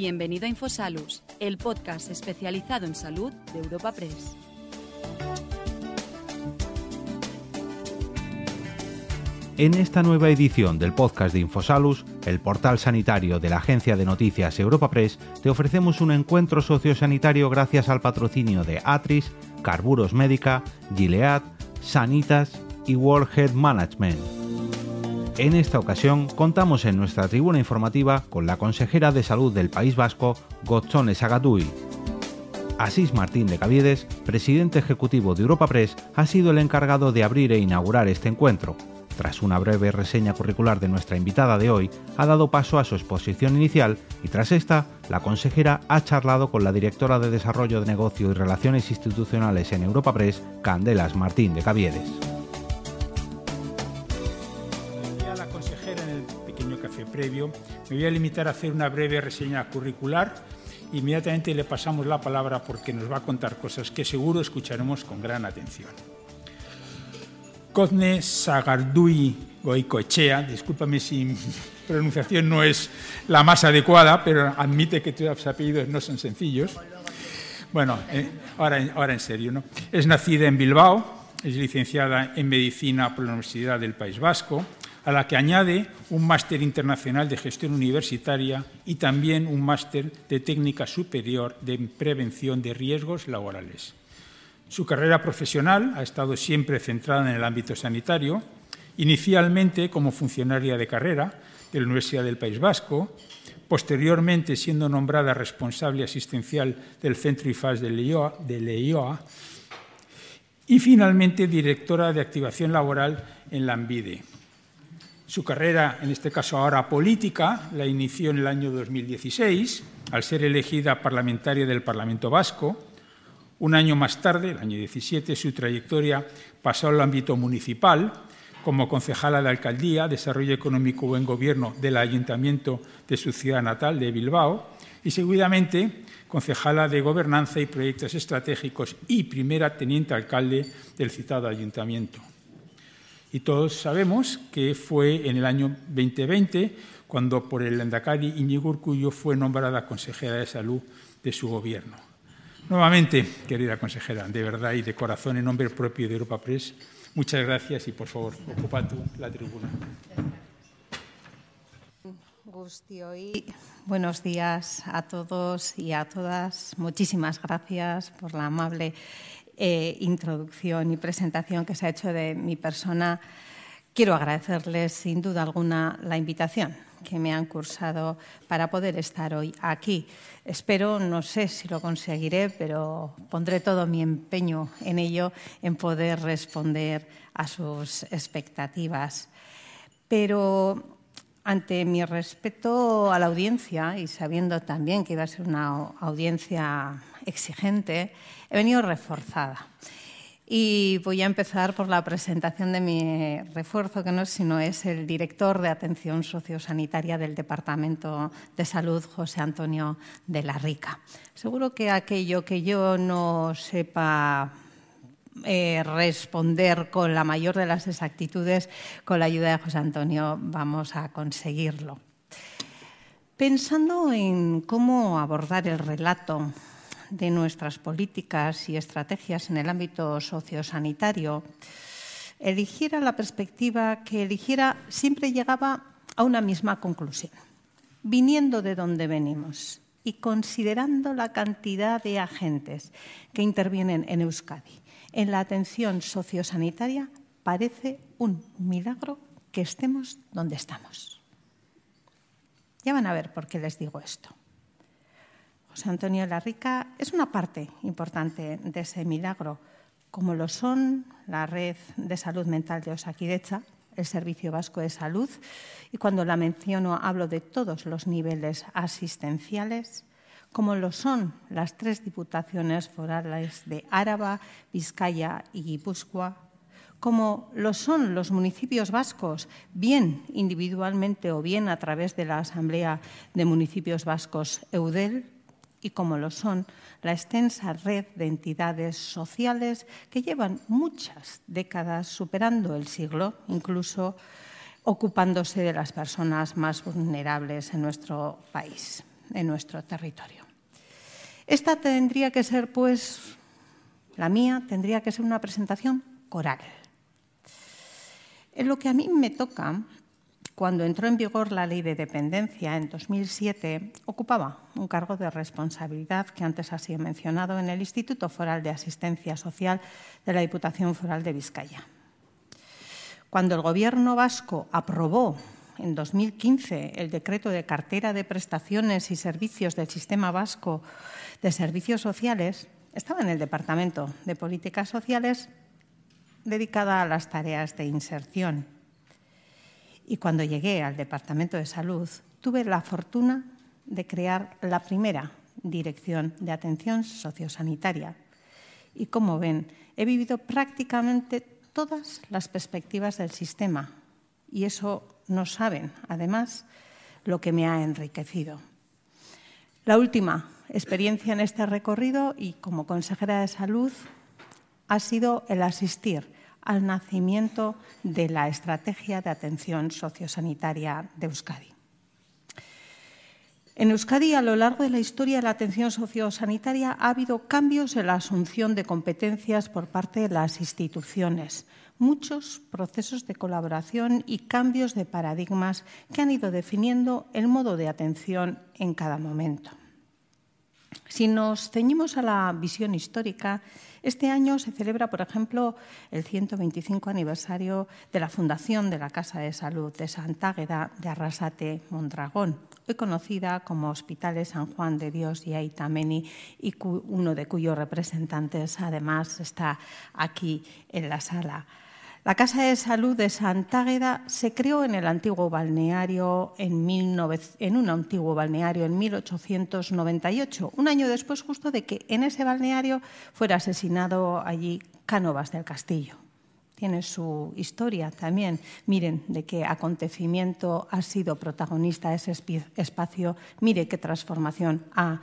Bienvenido a Infosalus, el podcast especializado en salud de Europa Press. En esta nueva edición del podcast de Infosalus, el portal sanitario de la agencia de noticias Europa Press, te ofrecemos un encuentro sociosanitario gracias al patrocinio de Atris, Carburos Médica, Gilead, Sanitas y World Health Management. En esta ocasión contamos en nuestra tribuna informativa con la consejera de salud del País Vasco, Gotzone Sagadui. Asís Martín de Caviedes, presidente ejecutivo de Europa Press, ha sido el encargado de abrir e inaugurar este encuentro, tras una breve reseña curricular de nuestra invitada de hoy, ha dado paso a su exposición inicial y tras esta, la consejera ha charlado con la directora de Desarrollo de Negocio y Relaciones Institucionales en Europa Press, Candelas Martín de Caviedes. Previo. Me voy a limitar a hacer una breve reseña curricular. Inmediatamente le pasamos la palabra porque nos va a contar cosas que seguro escucharemos con gran atención. Cozne Sagardui Goicoechea, discúlpame si mi pronunciación no es la más adecuada, pero admite que tus apellidos no son sencillos. Bueno, eh, ahora, ahora en serio, ¿no? Es nacida en Bilbao, es licenciada en Medicina por la Universidad del País Vasco, a la que añade un máster internacional de gestión universitaria y también un máster de técnica superior de prevención de riesgos laborales. Su carrera profesional ha estado siempre centrada en el ámbito sanitario, inicialmente como funcionaria de carrera de la Universidad del País Vasco, posteriormente siendo nombrada responsable asistencial del Centro IFAS de Leioa, y finalmente directora de activación laboral en la. Su carrera, en este caso ahora política, la inició en el año 2016 al ser elegida parlamentaria del Parlamento Vasco. Un año más tarde, el año 17, su trayectoria pasó al ámbito municipal. Como concejala de Alcaldía, Desarrollo Económico y Buen Gobierno del Ayuntamiento de su ciudad natal, de Bilbao, y seguidamente concejala de Gobernanza y Proyectos Estratégicos y primera teniente alcalde del citado ayuntamiento. Y todos sabemos que fue en el año 2020 cuando por el Endacari Iñigo Urcullo fue nombrada consejera de salud de su gobierno. Nuevamente, querida consejera, de verdad y de corazón, en nombre propio de Europa Press, muchas gracias y por favor, ocupa tú la tribuna. Buenos días a todos y a todas. Muchísimas gracias por la amable eh, introducción y presentación que se ha hecho de mi persona. Quiero agradecerles sin duda alguna la invitación que me han cursado para poder estar hoy aquí. Espero, no sé si lo conseguiré, pero pondré todo mi empeño en ello, en poder responder a sus expectativas. Pero ante mi respeto a la audiencia y sabiendo también que iba a ser una audiencia exigente, he venido reforzada. Y voy a empezar por la presentación de mi refuerzo, que no es sino es el director de atención sociosanitaria del Departamento de Salud, José Antonio de la Rica. Seguro que aquello que yo no sepa eh, responder con la mayor de las exactitudes, con la ayuda de José Antonio vamos a conseguirlo. Pensando en cómo abordar el relato de nuestras políticas y estrategias en el ámbito sociosanitario, eligiera la perspectiva que eligiera siempre llegaba a una misma conclusión, viniendo de donde venimos y considerando la cantidad de agentes que intervienen en Euskadi en la atención sociosanitaria, parece un milagro que estemos donde estamos. Ya van a ver por qué les digo esto. José Antonio Larrica es una parte importante de ese milagro, como lo son la Red de Salud Mental de Osakidecha, el Servicio Vasco de Salud, y cuando la menciono hablo de todos los niveles asistenciales, como lo son las tres diputaciones forales de Áraba, Vizcaya y Guipúzcoa, como lo son los municipios vascos, bien individualmente o bien a través de la Asamblea de Municipios Vascos EUDEL, y como lo son la extensa red de entidades sociales que llevan muchas décadas superando el siglo, incluso ocupándose de las personas más vulnerables en nuestro país. en nuestro territorio. Esta tendría que ser, pues, la mía tendría que ser una presentación coral. En lo que a mí me toca, cuando entró en vigor la ley de dependencia en 2007, ocupaba un cargo de responsabilidad que antes ha sido mencionado en el Instituto Foral de Asistencia Social de la Diputación Foral de Vizcaya. Cuando el Gobierno vasco aprobó en 2015 el decreto de cartera de prestaciones y servicios del Sistema Vasco de Servicios Sociales, estaba en el Departamento de Políticas Sociales dedicada a las tareas de inserción. Y cuando llegué al Departamento de Salud, tuve la fortuna de crear la primera Dirección de Atención Sociosanitaria. Y como ven, he vivido prácticamente todas las perspectivas del sistema. Y eso no saben, además, lo que me ha enriquecido. La última experiencia en este recorrido y como consejera de salud ha sido el asistir al nacimiento de la Estrategia de Atención Sociosanitaria de Euskadi. En Euskadi, a lo largo de la historia de la atención sociosanitaria, ha habido cambios en la asunción de competencias por parte de las instituciones, muchos procesos de colaboración y cambios de paradigmas que han ido definiendo el modo de atención en cada momento. Si nos ceñimos a la visión histórica, este año se celebra, por ejemplo, el 125 aniversario de la fundación de la Casa de Salud de Santa Águeda de Arrasate, Mondragón, hoy conocida como Hospitales San Juan de Dios y Aitameni, y uno de cuyos representantes además está aquí en la sala. La Casa de Salud de Santágueda se creó en el antiguo balneario en, en, un antiguo balneario en 1898, un año después justo de que en ese balneario fuera asesinado allí Cánovas del Castillo. Tiene su historia también. Miren de qué acontecimiento ha sido protagonista ese espacio, mire qué transformación ha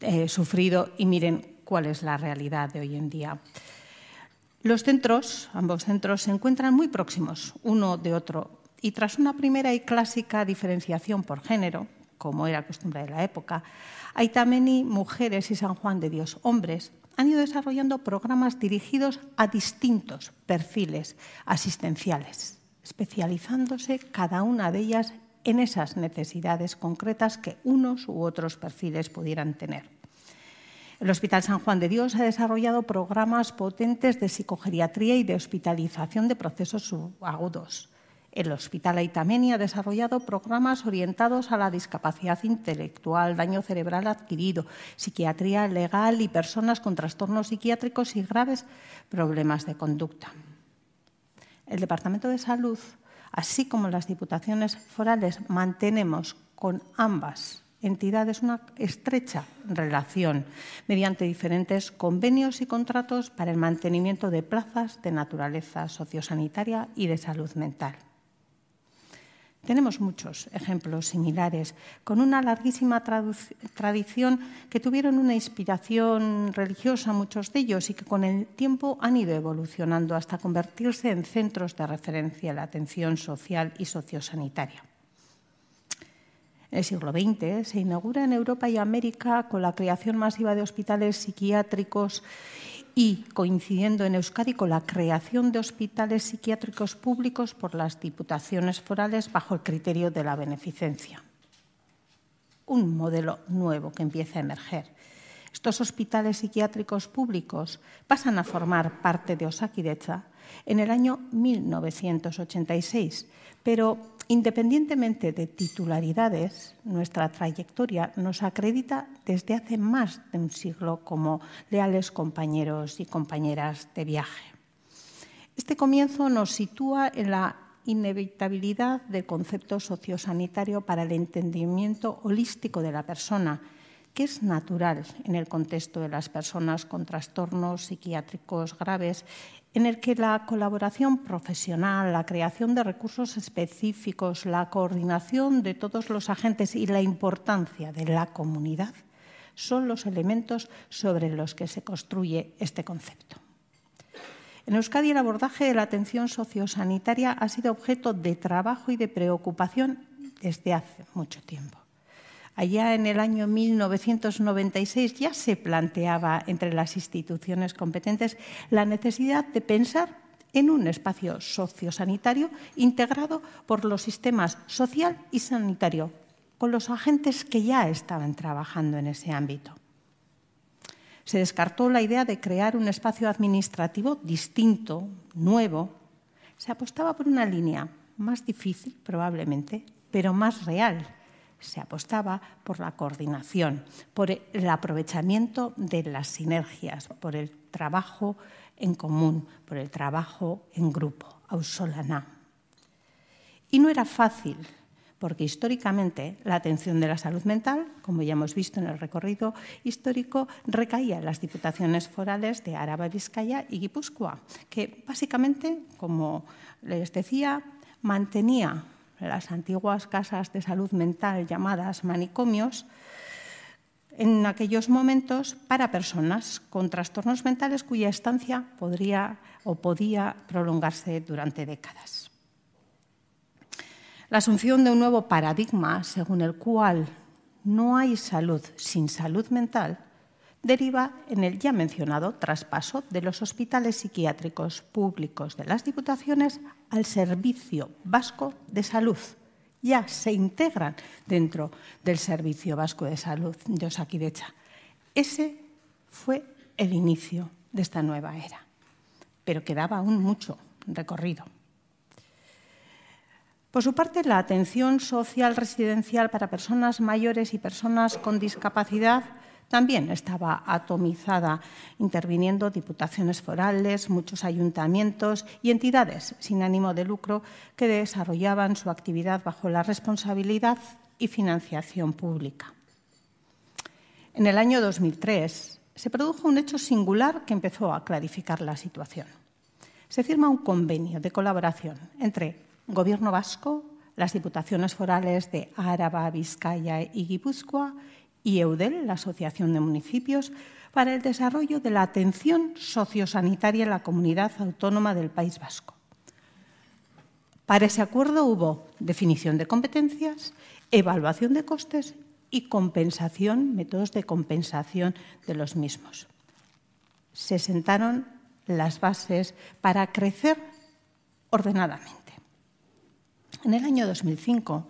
eh, sufrido y miren cuál es la realidad de hoy en día. Los centros, ambos centros, se encuentran muy próximos uno de otro y tras una primera y clásica diferenciación por género, como era costumbre de la época, Aitameni Mujeres y San Juan de Dios Hombres han ido desarrollando programas dirigidos a distintos perfiles asistenciales, especializándose cada una de ellas en esas necesidades concretas que unos u otros perfiles pudieran tener. El Hospital San Juan de Dios ha desarrollado programas potentes de psicogeriatría y de hospitalización de procesos subagudos. El Hospital Aitameni ha desarrollado programas orientados a la discapacidad intelectual, daño cerebral adquirido, psiquiatría legal y personas con trastornos psiquiátricos y graves problemas de conducta. El Departamento de Salud, así como las diputaciones forales, mantenemos con ambas entidades una estrecha relación mediante diferentes convenios y contratos para el mantenimiento de plazas de naturaleza sociosanitaria y de salud mental. Tenemos muchos ejemplos similares, con una larguísima tradición que tuvieron una inspiración religiosa, muchos de ellos, y que con el tiempo han ido evolucionando hasta convertirse en centros de referencia de la atención social y sociosanitaria. En el siglo XX se inaugura en Europa y América con la creación masiva de hospitales psiquiátricos y coincidiendo en Euskadi con la creación de hospitales psiquiátricos públicos por las diputaciones forales bajo el criterio de la beneficencia. Un modelo nuevo que empieza a emerger. Estos hospitales psiquiátricos públicos pasan a formar parte de Osakidecha en el año 1986, pero Independientemente de titularidades, nuestra trayectoria nos acredita desde hace más de un siglo como leales compañeros y compañeras de viaje. Este comienzo nos sitúa en la inevitabilidad del concepto sociosanitario para el entendimiento holístico de la persona, que es natural en el contexto de las personas con trastornos psiquiátricos graves en el que la colaboración profesional, la creación de recursos específicos, la coordinación de todos los agentes y la importancia de la comunidad son los elementos sobre los que se construye este concepto. En Euskadi el abordaje de la atención sociosanitaria ha sido objeto de trabajo y de preocupación desde hace mucho tiempo. Allá en el año 1996 ya se planteaba entre las instituciones competentes la necesidad de pensar en un espacio sociosanitario integrado por los sistemas social y sanitario, con los agentes que ya estaban trabajando en ese ámbito. Se descartó la idea de crear un espacio administrativo distinto, nuevo. Se apostaba por una línea más difícil, probablemente, pero más real. Se apostaba por la coordinación, por el aprovechamiento de las sinergias, por el trabajo en común, por el trabajo en grupo, ausolana. Y no era fácil porque históricamente la atención de la salud mental, como ya hemos visto en el recorrido histórico, recaía en las diputaciones forales de Araba, Vizcaya y Guipúzcoa, que básicamente, como les decía, mantenía las antiguas casas de salud mental llamadas manicomios en aquellos momentos para personas con trastornos mentales cuya estancia podría o podía prolongarse durante décadas. La asunción de un nuevo paradigma según el cual no hay salud sin salud mental deriva en el ya mencionado traspaso de los hospitales psiquiátricos públicos de las diputaciones al Servicio Vasco de Salud. Ya se integran dentro del Servicio Vasco de Salud de Osakidecha. Ese fue el inicio de esta nueva era, pero quedaba aún mucho recorrido. Por su parte, la atención social residencial para personas mayores y personas con discapacidad también estaba atomizada, interviniendo diputaciones forales, muchos ayuntamientos y entidades sin ánimo de lucro que desarrollaban su actividad bajo la responsabilidad y financiación pública. En el año 2003 se produjo un hecho singular que empezó a clarificar la situación. Se firma un convenio de colaboración entre Gobierno vasco, las diputaciones forales de Áraba, Vizcaya y Guipúzcoa y EUDEL, la Asociación de Municipios, para el desarrollo de la atención sociosanitaria en la comunidad autónoma del País Vasco. Para ese acuerdo hubo definición de competencias, evaluación de costes y compensación, métodos de compensación de los mismos. Se sentaron las bases para crecer ordenadamente. En el año 2005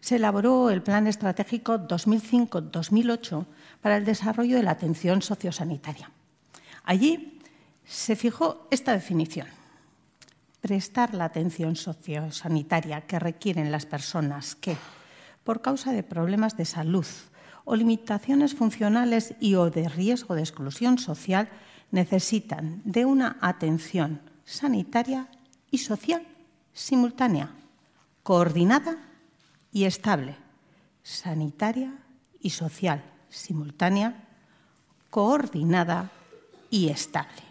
se elaboró el Plan Estratégico 2005-2008 para el desarrollo de la atención sociosanitaria. Allí se fijó esta definición. Prestar la atención sociosanitaria que requieren las personas que, por causa de problemas de salud o limitaciones funcionales y o de riesgo de exclusión social, necesitan de una atención sanitaria y social simultánea coordinada y estable, sanitaria y social, simultánea, coordinada y estable.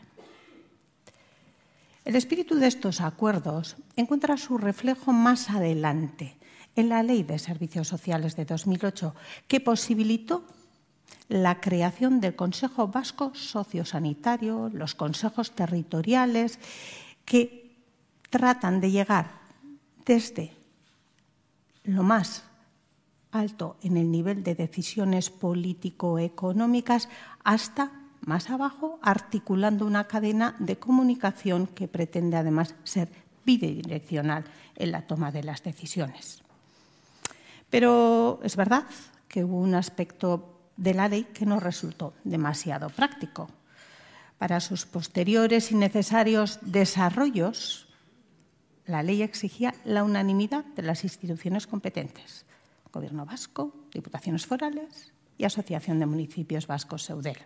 El espíritu de estos acuerdos encuentra su reflejo más adelante en la Ley de Servicios Sociales de 2008, que posibilitó la creación del Consejo Vasco Sociosanitario, los consejos territoriales, que tratan de llegar desde lo más alto en el nivel de decisiones político-económicas hasta más abajo, articulando una cadena de comunicación que pretende además ser bidireccional en la toma de las decisiones. Pero es verdad que hubo un aspecto de la ley que no resultó demasiado práctico. Para sus posteriores y necesarios desarrollos, la ley exigía la unanimidad de las instituciones competentes, Gobierno vasco, Diputaciones forales y Asociación de Municipios Vascos Seudel.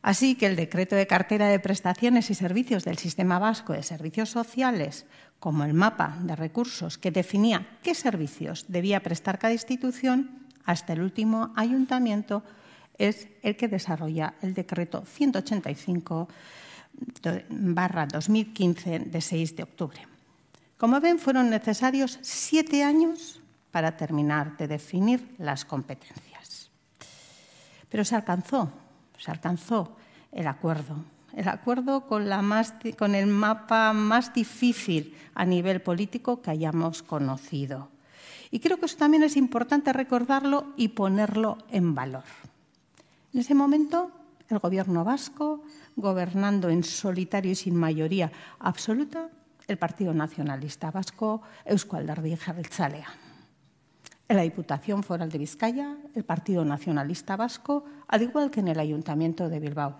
Así que el decreto de cartera de prestaciones y servicios del Sistema Vasco de Servicios Sociales, como el mapa de recursos que definía qué servicios debía prestar cada institución, hasta el último ayuntamiento, es el que desarrolla el decreto 185 barra 2015 de 6 de octubre. Como ven, fueron necesarios siete años para terminar de definir las competencias. Pero se alcanzó, se alcanzó el acuerdo, el acuerdo con, con el mapa más difícil a nivel político que hayamos conocido. Y creo que eso también es importante recordarlo y ponerlo en valor. En ese momento, el gobierno vasco, gobernando en solitario y sin mayoría absoluta, el Partido Nacionalista Vasco, Eusko Alderdi Jeltzalea. En la Diputación Foral de Vizcaya, el Partido Nacionalista Vasco, al igual que en el Ayuntamiento de Bilbao.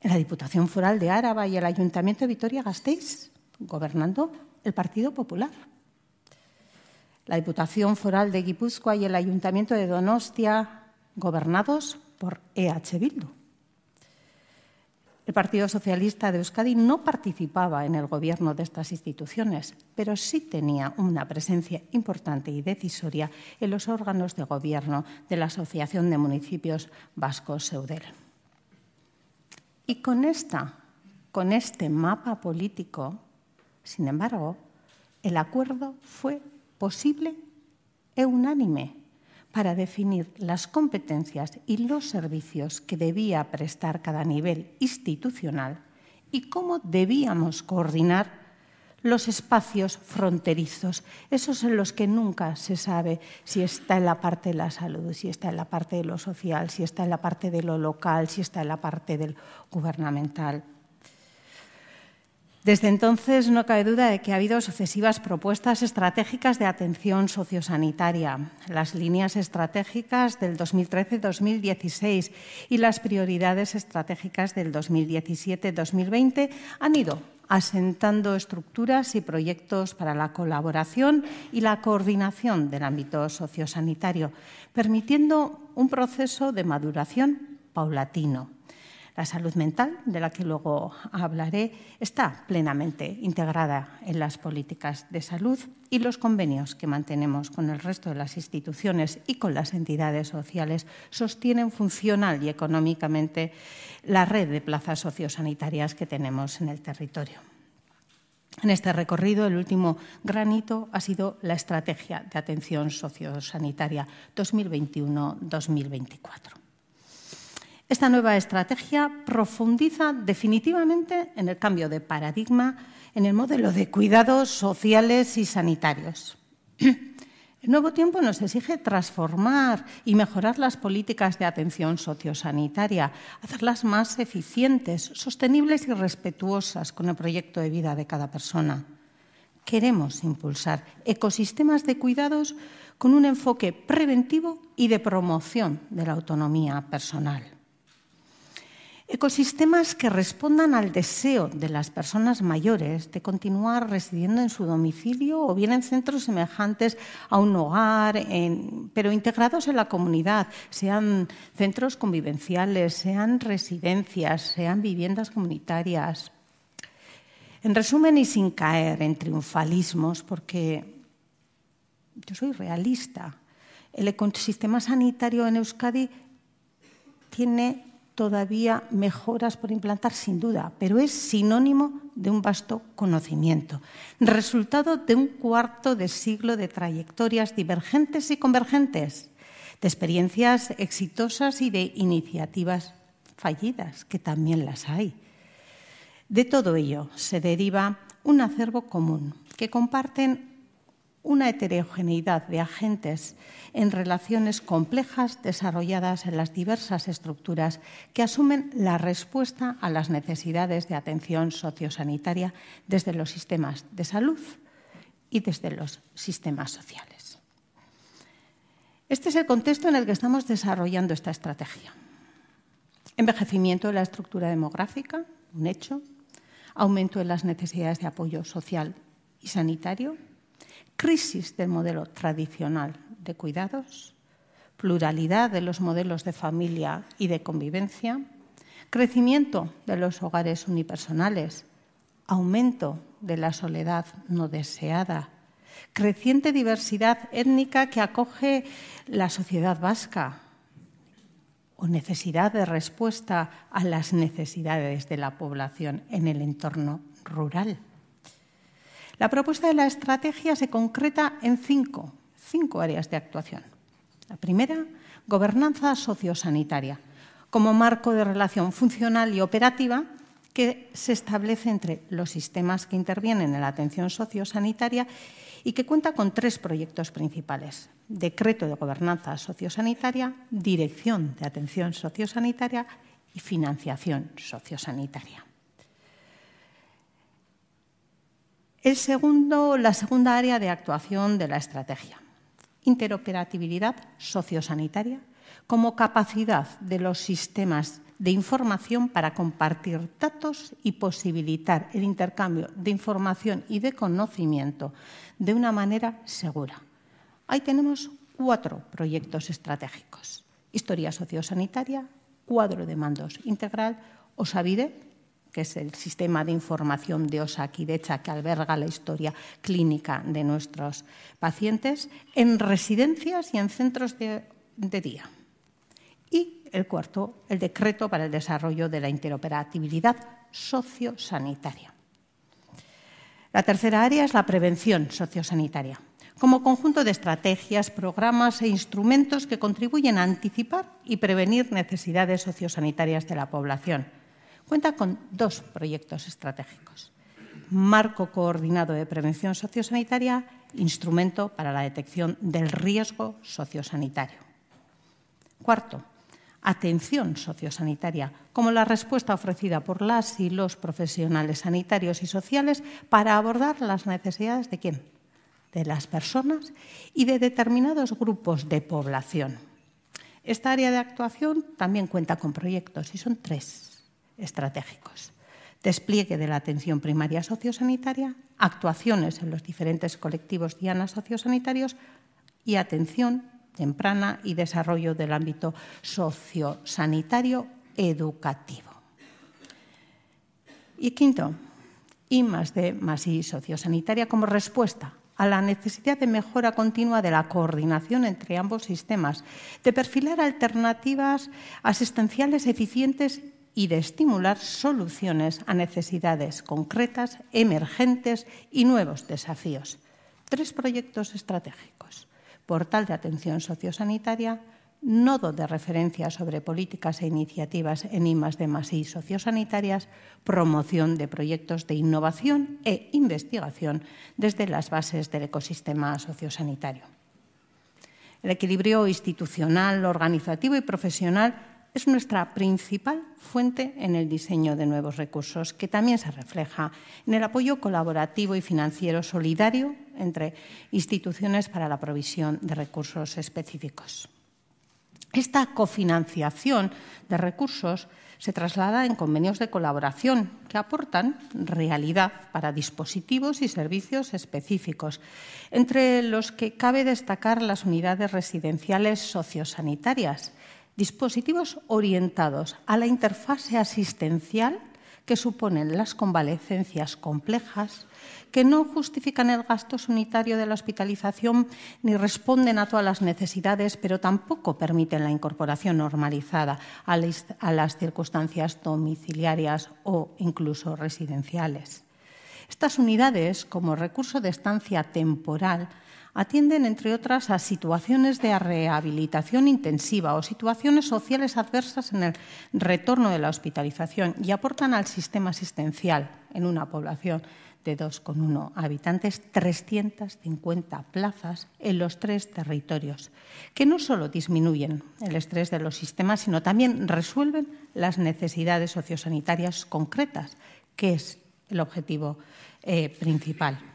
En la Diputación Foral de Áraba y el Ayuntamiento de Vitoria-Gasteiz, gobernando el Partido Popular. La Diputación Foral de Guipúzcoa y el Ayuntamiento de Donostia, gobernados por EH Bildu. El Partido Socialista de Euskadi no participaba en el gobierno de estas instituciones, pero sí tenía una presencia importante y decisoria en los órganos de gobierno de la Asociación de Municipios Vascos Seudel. Y con, esta, con este mapa político, sin embargo, el acuerdo fue posible e unánime para definir las competencias y los servicios que debía prestar cada nivel institucional y cómo debíamos coordinar los espacios fronterizos, esos en los que nunca se sabe si está en la parte de la salud, si está en la parte de lo social, si está en la parte de lo local, si está en la parte del gubernamental. Desde entonces no cabe duda de que ha habido sucesivas propuestas estratégicas de atención sociosanitaria, las líneas estratégicas del 2013-2016 y las prioridades estratégicas del 2017-2020 han ido asentando estructuras y proyectos para la colaboración y la coordinación del ámbito sociosanitario, permitiendo un proceso de maduración paulatino. La salud mental, de la que luego hablaré, está plenamente integrada en las políticas de salud y los convenios que mantenemos con el resto de las instituciones y con las entidades sociales sostienen funcional y económicamente la red de plazas sociosanitarias que tenemos en el territorio. En este recorrido, el último granito ha sido la Estrategia de Atención Sociosanitaria 2021-2024. Esta nueva estrategia profundiza definitivamente en el cambio de paradigma en el modelo de cuidados sociales y sanitarios. El nuevo tiempo nos exige transformar y mejorar las políticas de atención sociosanitaria, hacerlas más eficientes, sostenibles y respetuosas con el proyecto de vida de cada persona. Queremos impulsar ecosistemas de cuidados con un enfoque preventivo y de promoción de la autonomía personal. Ecosistemas que respondan al deseo de las personas mayores de continuar residiendo en su domicilio o bien en centros semejantes a un hogar, pero integrados en la comunidad, sean centros convivenciales, sean residencias, sean viviendas comunitarias. En resumen, y sin caer en triunfalismos, porque yo soy realista, el ecosistema sanitario en Euskadi tiene todavía mejoras por implantar, sin duda, pero es sinónimo de un vasto conocimiento, resultado de un cuarto de siglo de trayectorias divergentes y convergentes, de experiencias exitosas y de iniciativas fallidas, que también las hay. De todo ello se deriva un acervo común que comparten una heterogeneidad de agentes en relaciones complejas desarrolladas en las diversas estructuras que asumen la respuesta a las necesidades de atención sociosanitaria desde los sistemas de salud y desde los sistemas sociales. Este es el contexto en el que estamos desarrollando esta estrategia. Envejecimiento de la estructura demográfica, un hecho, aumento de las necesidades de apoyo social y sanitario, crisis del modelo tradicional de cuidados, pluralidad de los modelos de familia y de convivencia, crecimiento de los hogares unipersonales, aumento de la soledad no deseada, creciente diversidad étnica que acoge la sociedad vasca o necesidad de respuesta a las necesidades de la población en el entorno rural. La propuesta de la estrategia se concreta en cinco, cinco áreas de actuación. La primera, gobernanza sociosanitaria, como marco de relación funcional y operativa que se establece entre los sistemas que intervienen en la atención sociosanitaria y que cuenta con tres proyectos principales. Decreto de Gobernanza Sociosanitaria, Dirección de Atención Sociosanitaria y Financiación Sociosanitaria. El segundo, la segunda área de actuación de la estrategia, interoperabilidad sociosanitaria como capacidad de los sistemas de información para compartir datos y posibilitar el intercambio de información y de conocimiento de una manera segura. Ahí tenemos cuatro proyectos estratégicos. Historia sociosanitaria, cuadro de mandos integral, OSAVIDE, que es el sistema de información de Osakidecha que alberga la historia clínica de nuestros pacientes, en residencias y en centros de, de día. Y el cuarto, el decreto para el desarrollo de la interoperabilidad sociosanitaria. La tercera área es la prevención sociosanitaria, como conjunto de estrategias, programas e instrumentos que contribuyen a anticipar y prevenir necesidades sociosanitarias de la población. Cuenta con dos proyectos estratégicos. Marco coordinado de prevención sociosanitaria, instrumento para la detección del riesgo sociosanitario. Cuarto, atención sociosanitaria, como la respuesta ofrecida por las y los profesionales sanitarios y sociales para abordar las necesidades de quién? De las personas y de determinados grupos de población. Esta área de actuación también cuenta con proyectos y son tres estratégicos. Despliegue de la atención primaria sociosanitaria, actuaciones en los diferentes colectivos dianas sociosanitarios y atención temprana y desarrollo del ámbito sociosanitario educativo. Y quinto, I más D más I sociosanitaria como respuesta a la necesidad de mejora continua de la coordinación entre ambos sistemas, de perfilar alternativas asistenciales eficientes y de estimular soluciones a necesidades concretas, emergentes y nuevos desafíos. Tres proyectos estratégicos portal de atención sociosanitaria, nodo de referencia sobre políticas e iniciativas en I de I sociosanitarias, promoción de proyectos de innovación e investigación desde las bases del ecosistema sociosanitario. El equilibrio institucional, organizativo y profesional es nuestra principal fuente en el diseño de nuevos recursos, que también se refleja en el apoyo colaborativo y financiero solidario entre instituciones para la provisión de recursos específicos. Esta cofinanciación de recursos se traslada en convenios de colaboración que aportan realidad para dispositivos y servicios específicos, entre los que cabe destacar las unidades residenciales sociosanitarias, dispositivos orientados a la interfase asistencial que suponen las convalecencias complejas, que no justifican el gasto sanitario de la hospitalización ni responden a todas las necesidades, pero tampoco permiten la incorporación normalizada a las circunstancias domiciliarias o incluso residenciales. Estas unidades, como recurso de estancia temporal, atienden, entre otras, a situaciones de rehabilitación intensiva o situaciones sociales adversas en el retorno de la hospitalización y aportan al sistema asistencial en una población de 2,1 habitantes 350 plazas en los tres territorios, que no solo disminuyen el estrés de los sistemas, sino también resuelven las necesidades sociosanitarias concretas, que es el objetivo eh, principal.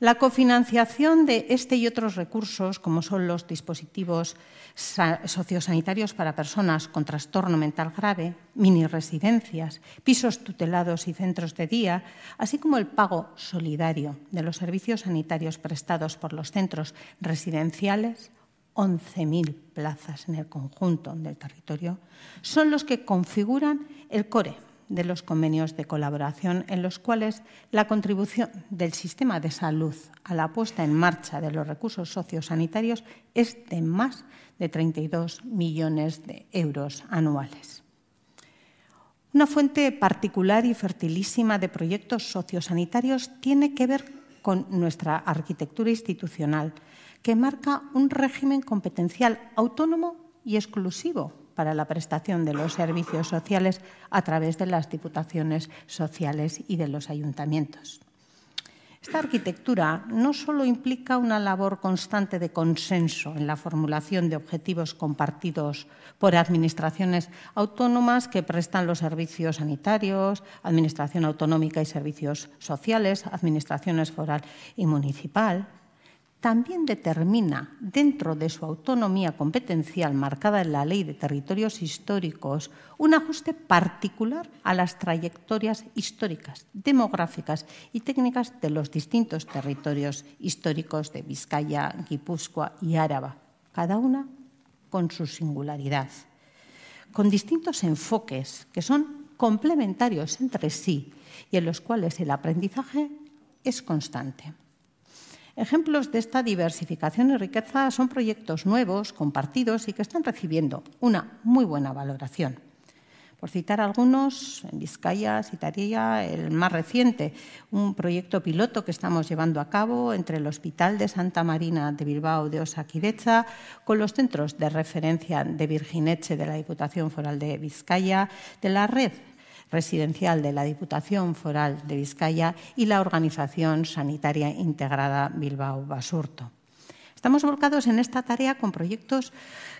La cofinanciación de este y otros recursos, como son los dispositivos sociosanitarios para personas con trastorno mental grave, mini residencias, pisos tutelados y centros de día, así como el pago solidario de los servicios sanitarios prestados por los centros residenciales, 11.000 plazas en el conjunto del territorio, son los que configuran el core de los convenios de colaboración en los cuales la contribución del sistema de salud a la puesta en marcha de los recursos sociosanitarios es de más de 32 millones de euros anuales. Una fuente particular y fertilísima de proyectos sociosanitarios tiene que ver con nuestra arquitectura institucional, que marca un régimen competencial autónomo y exclusivo para la prestación de los servicios sociales a través de las diputaciones sociales y de los ayuntamientos. Esta arquitectura no solo implica una labor constante de consenso en la formulación de objetivos compartidos por administraciones autónomas que prestan los servicios sanitarios, administración autonómica y servicios sociales, administraciones foral y municipal, también determina, dentro de su autonomía competencial marcada en la Ley de Territorios Históricos, un ajuste particular a las trayectorias históricas, demográficas y técnicas de los distintos territorios históricos de Vizcaya, Guipúzcoa y Áraba, cada una con su singularidad, con distintos enfoques que son complementarios entre sí y en los cuales el aprendizaje es constante. Ejemplos de esta diversificación y riqueza son proyectos nuevos, compartidos y que están recibiendo una muy buena valoración. Por citar algunos, en Vizcaya citaría el más reciente, un proyecto piloto que estamos llevando a cabo entre el Hospital de Santa Marina de Bilbao de Osakidecha con los centros de referencia de Virgineche de la Diputación Foral de Vizcaya, de la red residencial de la Diputación Foral de Vizcaya y la Organización Sanitaria Integrada Bilbao Basurto. Estamos volcados en esta tarea con proyectos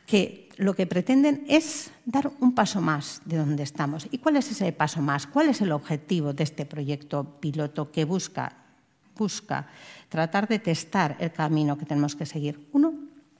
que lo que pretenden es dar un paso más de donde estamos. ¿Y cuál es ese paso más? ¿Cuál es el objetivo de este proyecto piloto que busca, busca tratar de testar el camino que tenemos que seguir? Uno,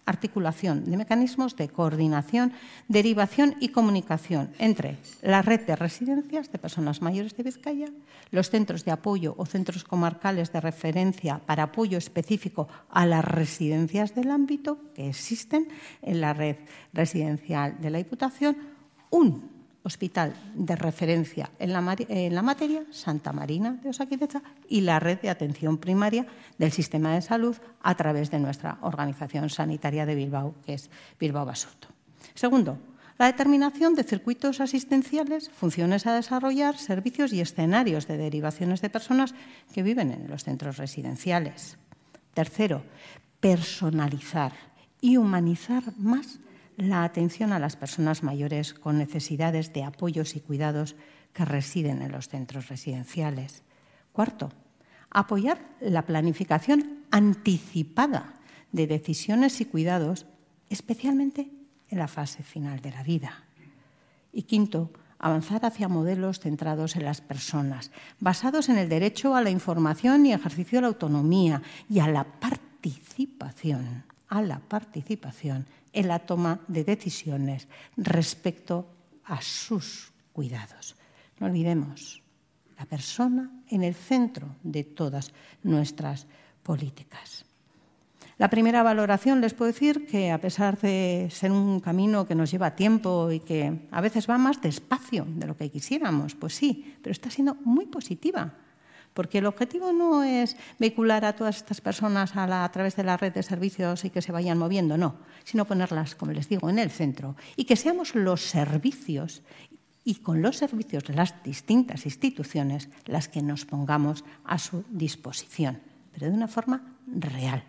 articulación de mecanismos de coordinación, derivación y comunicación entre la red de residencias de personas mayores de Vizcaya, los centros de apoyo o centros comarcales de referencia para apoyo específico a las residencias del ámbito que existen en la red residencial de la Diputación, un hospital de referencia en la, materia, Santa Marina de Osaquidecha, y la red de atención primaria del sistema de salud a través de nuestra organización sanitaria de Bilbao, que es Bilbao Basurto. Segundo, la determinación de circuitos asistenciales, funciones a desarrollar, servicios y escenarios de derivaciones de personas que viven en los centros residenciales. Tercero, personalizar y humanizar más la atención a las personas mayores con necesidades de apoyos y cuidados que residen en los centros residenciales. Cuarto, apoyar la planificación anticipada de decisiones y cuidados, especialmente en la fase final de la vida. Y quinto, avanzar hacia modelos centrados en las personas, basados en el derecho a la información y ejercicio de la autonomía y a la participación, a la participación en la toma de decisiones respecto a sus cuidados. No olvidemos, la persona en el centro de todas nuestras políticas. La primera valoración les puedo decir que a pesar de ser un camino que nos lleva tiempo y que a veces va más despacio de lo que quisiéramos, pues sí, pero está siendo muy positiva porque el objetivo no es vehicular a todas estas personas a, través de la red de servicios y que se vayan moviendo, no, sino ponerlas, como les digo, en el centro y que seamos los servicios y con los servicios de las distintas instituciones las que nos pongamos a su disposición, pero de una forma real,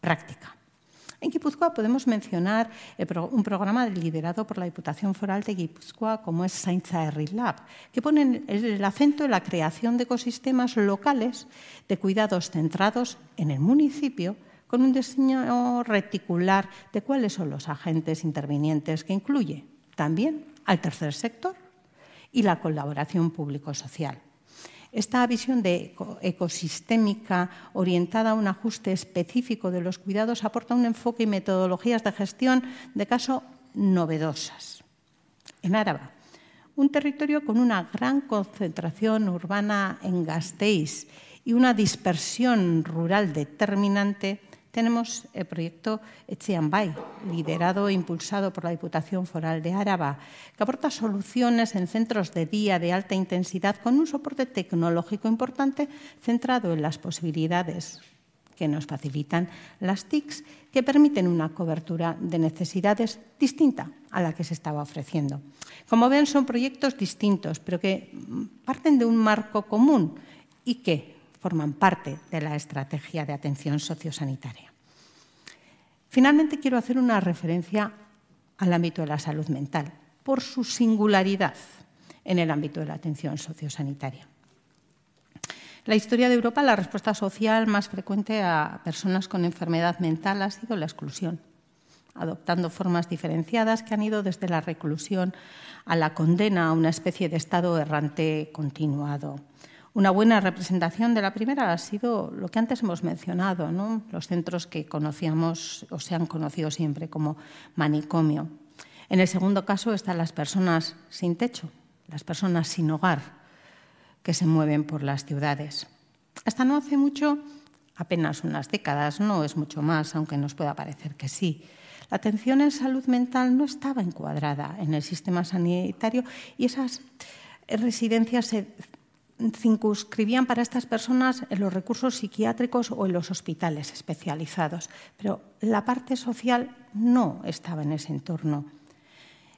práctica. En Guipúzcoa podemos mencionar un programa liderado por la Diputación Foral de Guipúzcoa como es Saintza Lab, que pone el acento en la creación de ecosistemas locales de cuidados centrados en el municipio con un diseño reticular de cuáles son los agentes intervinientes que incluye también al tercer sector y la colaboración público-social. Esta visión de ecosistémica orientada a un ajuste específico de los cuidados aporta un enfoque y metodologías de gestión de caso novedosas. En Áraba, un territorio con una gran concentración urbana en Gasteiz y una dispersión rural determinante, tenemos el proyecto Echeambay, liderado e impulsado por la Diputación Foral de Áraba, que aporta soluciones en centros de día de alta intensidad con un soporte tecnológico importante centrado en las posibilidades que nos facilitan las TICs, que permiten una cobertura de necesidades distinta a la que se estaba ofreciendo. Como ven, son proyectos distintos, pero que parten de un marco común y que forman parte de la estrategia de atención sociosanitaria. Finalmente, quiero hacer una referencia al ámbito de la salud mental, por su singularidad en el ámbito de la atención sociosanitaria. la historia de Europa, la respuesta social más frecuente a personas con enfermedad mental ha sido la exclusión, adoptando formas diferenciadas que han ido desde la reclusión a la condena a una especie de estado errante continuado. Una buena representación de la primera ha sido lo que antes hemos mencionado, los centros que conocíamos o se han conocido siempre como manicomio. En el segundo caso están las personas sin techo, las personas sin hogar que se mueven por las ciudades. Hasta no hace mucho, apenas unas décadas, no es mucho más, aunque nos pueda parecer que sí, la atención en salud mental no estaba encuadrada en el sistema sanitario y esas residencias se circunscribían para estas personas en los recursos psiquiátricos o en los hospitales especializados, pero la parte social no estaba en ese entorno.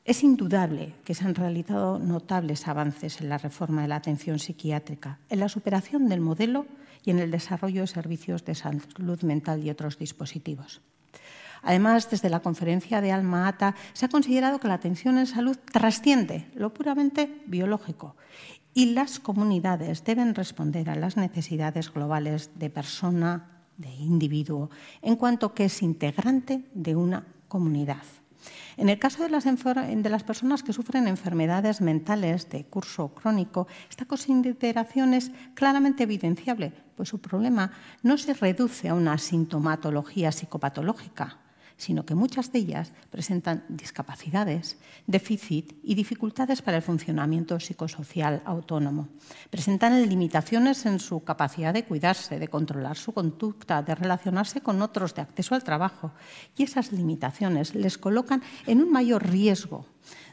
Es indudable que se han realizado notables avances en la reforma de la atención psiquiátrica, en la superación del modelo y en el desarrollo de servicios de salud mental y otros dispositivos. Además, desde la conferencia de Alma Ata se ha considerado que la atención en salud trasciende lo puramente biológico y las comunidades deben responder a las necesidades globales de persona, de individuo, en cuanto que es integrante de una comunidad. En el caso de las, personas que sufren enfermedades mentales de curso crónico, esta consideración es claramente evidenciable, pues su problema no se reduce a una sintomatología psicopatológica, sino que muchas de ellas presentan discapacidades, déficit y dificultades para el funcionamiento psicosocial autónomo. Presentan limitaciones en su capacidad de cuidarse, de controlar su conducta, de relacionarse con otros, de acceso al trabajo. Y esas limitaciones les colocan en un mayor riesgo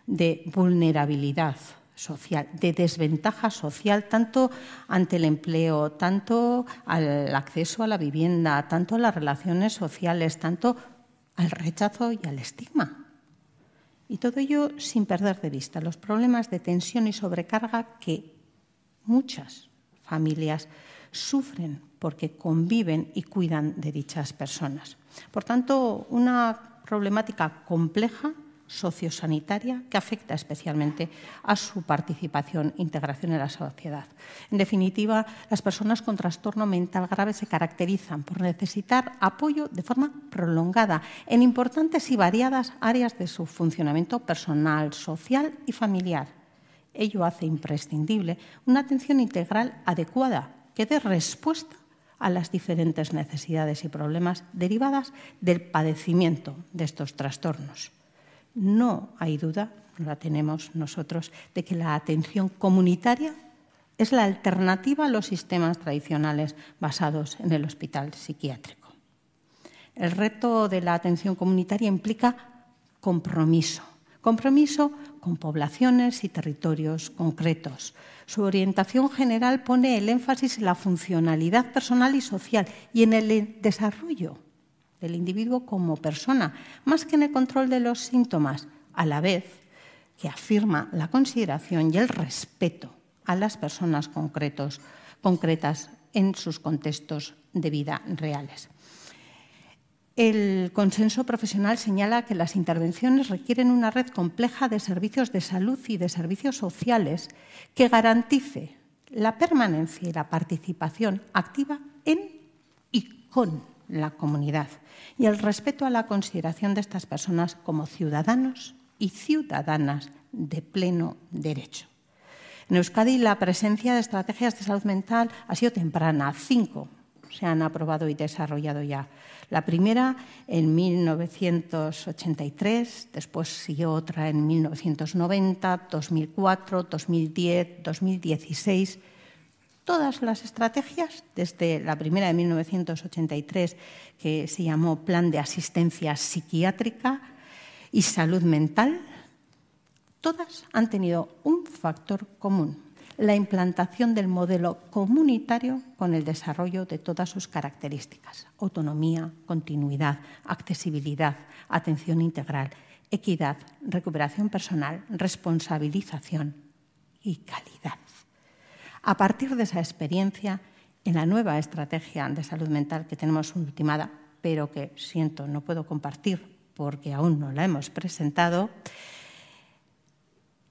de vulnerabilidad social, de desventaja social, tanto ante el empleo, tanto al acceso a la vivienda, tanto a las relaciones sociales, tanto al rechazo y al estigma. Y todo ello sin perder de vista los problemas de tensión y sobrecarga que muchas familias sufren porque conviven y cuidan de dichas personas. Por tanto, una problemática compleja sociosanitaria que afecta especialmente a su participación e integración en la sociedad. En definitiva, las personas con trastorno mental grave se caracterizan por necesitar apoyo de forma prolongada en importantes y variadas áreas de su funcionamiento personal, social y familiar. Ello hace imprescindible una atención integral adecuada que dé respuesta a las diferentes necesidades y problemas derivadas del padecimiento de estos trastornos. No hay duda, no la tenemos nosotros, de que la atención comunitaria es la alternativa a los sistemas tradicionales basados en el hospital psiquiátrico. El reto de la atención comunitaria implica compromiso, compromiso con poblaciones y territorios concretos. Su orientación general pone el énfasis en la funcionalidad personal y social y en el desarrollo del individuo como persona, más que en el control de los síntomas, a la vez que afirma la consideración y el respeto a las personas concretos, concretas en sus contextos de vida reales. El consenso profesional señala que las intervenciones requieren una red compleja de servicios de salud y de servicios sociales que garantice la permanencia y la participación activa en y con la comunidad y el respeto a la consideración de estas personas como ciudadanos y ciudadanas de pleno derecho. En Euskadi la presencia de estrategias de salud mental ha sido temprana. Cinco se han aprobado y desarrollado ya. La primera en 1983, después siguió otra en 1990, 2004, 2010, 2016 todas las estrategias, desde la primera de 1983, que se llamó Plan de Asistencia Psiquiátrica y Salud Mental, todas han tenido un factor común, la implantación del modelo comunitario con el desarrollo de todas sus características, autonomía, continuidad, accesibilidad, atención integral, equidad, recuperación personal, responsabilización y calidad. A partir de esa experiencia, en la nueva estrategia de salud mental que tenemos ultimada, pero que siento no puedo compartir porque aún no la hemos presentado,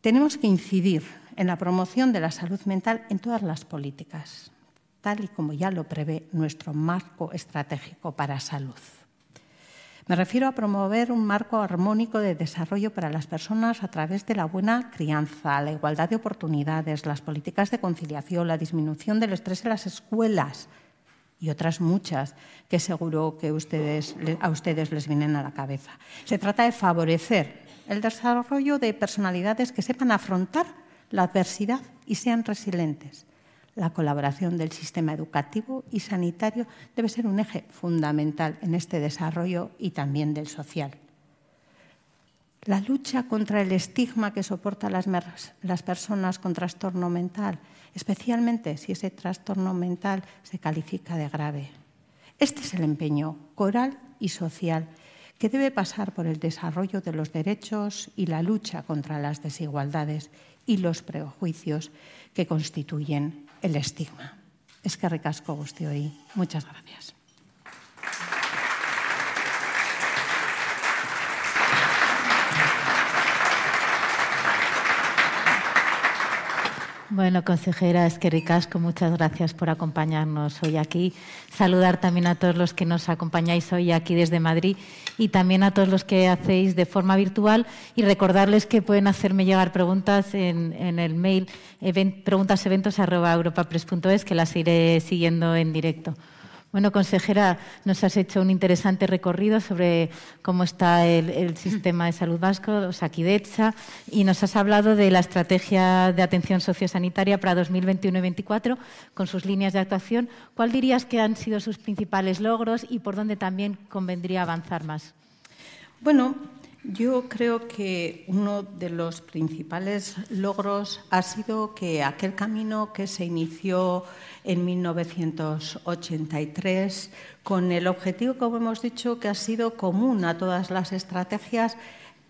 tenemos que incidir en la promoción de la salud mental en todas las políticas, tal y como ya lo prevé nuestro marco estratégico para salud. Me refiero a promover un marco armónico de desarrollo para las personas a través de la buena crianza, la igualdad de oportunidades, las políticas de conciliación, la disminución del estrés en las escuelas y otras muchas que seguro que ustedes, a ustedes les vienen a la cabeza. Se trata de favorecer el desarrollo de personalidades que sepan afrontar la adversidad y sean resilientes la colaboración del sistema educativo y sanitario debe ser un eje fundamental en este desarrollo y también del social. La lucha contra el estigma que soportan las, personas con trastorno mental, especialmente si ese trastorno mental se califica de grave. Este es el empeño coral y social que debe pasar por el desarrollo de los derechos y la lucha contra las desigualdades y los prejuicios que constituyen el estigma. Es que recasco hoy. Muchas gracias. Bueno, consejera Esquerricasco, muchas gracias por acompañarnos hoy aquí. Saludar también a todos los que nos acompañáis hoy aquí desde Madrid y también a todos los que hacéis de forma virtual y recordarles que pueden hacerme llegar preguntas en, el mail preguntaseventos.europapress.es que las iré siguiendo en directo. Bueno, consejera, nos has hecho un interesante recorrido sobre cómo está el, sistema de salud vasco, Osakidecha, y nos has hablado de la estrategia de atención sociosanitaria para 2021 y 2024 con sus líneas de actuación. ¿Cuál dirías que han sido sus principales logros y por dónde también convendría avanzar más? Bueno, yo creo que uno de los principales logros ha sido que aquel camino que se inició en 1983 con el objetivo, como hemos dicho, que ha sido común a todas las estrategias,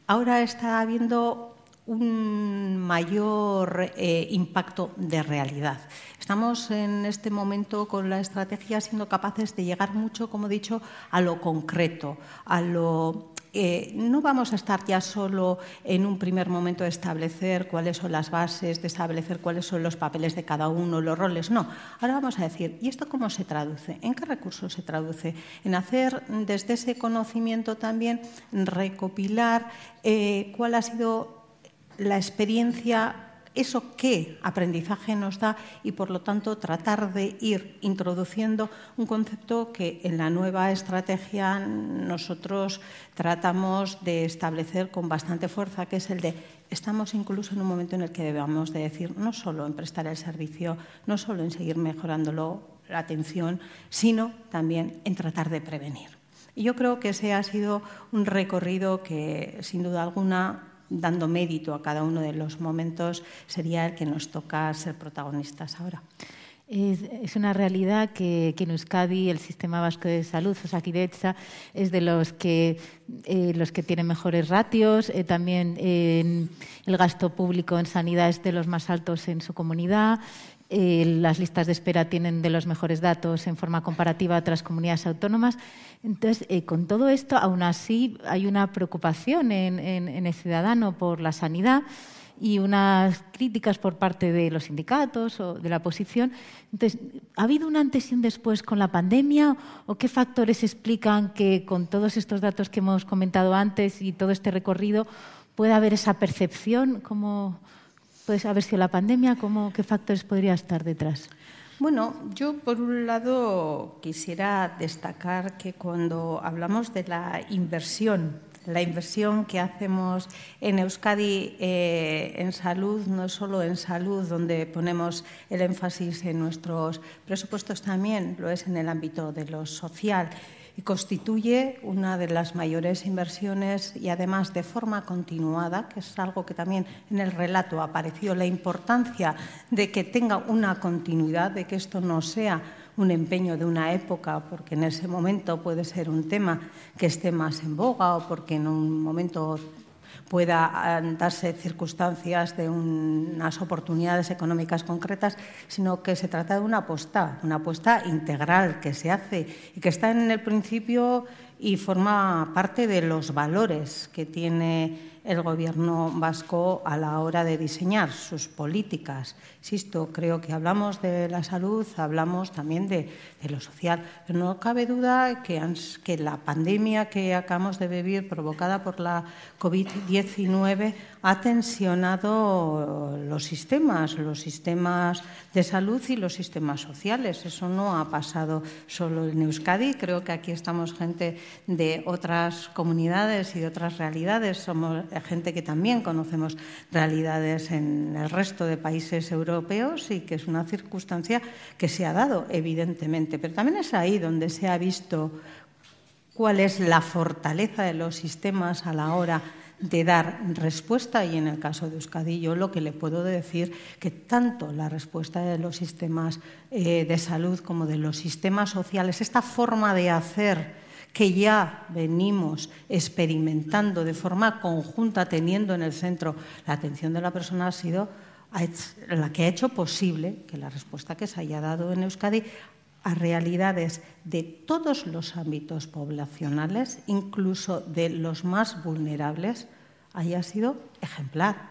ahora está habiendo un mayor eh, impacto de realidad. Estamos en este momento con la estrategia siendo capaces de llegar mucho, como he dicho, a lo concreto, a lo eh, no vamos a estar ya solo en un primer momento de establecer cuáles son las bases, de establecer cuáles son los papeles de cada uno, los roles, no. Ahora vamos a decir, ¿y esto cómo se traduce? ¿En qué recursos se traduce? En hacer desde ese conocimiento también recopilar eh, cuál ha sido la experiencia eso qué aprendizaje nos da y, por lo tanto, tratar de ir introduciendo un concepto que en la nueva estrategia nosotros tratamos de establecer con bastante fuerza, que es el de estamos incluso en un momento en el que debemos de decir no solo en prestar el servicio, no solo en seguir mejorándolo la atención, sino también en tratar de prevenir. Y yo creo que ese ha sido un recorrido que, sin duda alguna, dando mérito a cada uno de los momentos, sería el que nos toca ser protagonistas ahora. Es, una realidad que, en Euskadi el sistema vasco de salud, Osakidecha, es de los que, eh, los que tienen mejores ratios. Eh, también el gasto público en sanidad es de los más altos en su comunidad. Eh, las listas de espera tienen de los mejores datos en forma comparativa a otras comunidades autónomas. Entonces, eh, con todo esto, aún así hay una preocupación en, el ciudadano por la sanidad y unas críticas por parte de los sindicatos o de la oposición. Entonces, ¿ha habido un antes y un después con la pandemia o qué factores explican que con todos estos datos que hemos comentado antes y todo este recorrido pueda haber esa percepción como puede haber sido la pandemia? ¿Cómo, ¿Qué factores podría estar detrás? Bueno, yo por un lado quisiera destacar que cuando hablamos de la inversión, la inversión que hacemos en Euskadi eh, en salud, no solo en salud, donde ponemos el énfasis en nuestros presupuestos, también lo es en el ámbito de lo social constituye una de las mayores inversiones y además de forma continuada, que es algo que también en el relato ha aparecido, la importancia de que tenga una continuidad, de que esto no sea un empeño de una época, porque en ese momento puede ser un tema que esté más en boga o porque en un momento pueda darse circunstancias de unas oportunidades económicas concretas, sino que se trata de una apuesta, una apuesta integral que se hace y que está en el principio y forma parte de los valores que tiene el Gobierno vasco a la hora de diseñar sus políticas. Insisto, creo que hablamos de la salud, hablamos también de, lo social, pero no cabe duda que la pandemia que acabamos de vivir provocada por la COVID-19 ha tensionado los sistemas, los sistemas de salud y los sistemas sociales. Eso no ha pasado solo en Euskadi. Creo que aquí estamos gente de otras comunidades y de otras realidades. Somos gente que también conocemos realidades en el resto de países europeos y que es una circunstancia que se ha dado, evidentemente. Pero también es ahí donde se ha visto cuál es la fortaleza de los sistemas a la hora de dar respuesta y en el caso de Euskadi yo lo que le puedo decir que tanto la respuesta de los sistemas eh, de salud como de los sistemas sociales, esta forma de hacer que ya venimos experimentando de forma conjunta, teniendo en el centro la atención de la persona, ha sido la que ha hecho posible que la respuesta que se haya dado en Euskadi a realidades de todos los ámbitos poblacionales, incluso de los más vulnerables, haya sido ejemplar.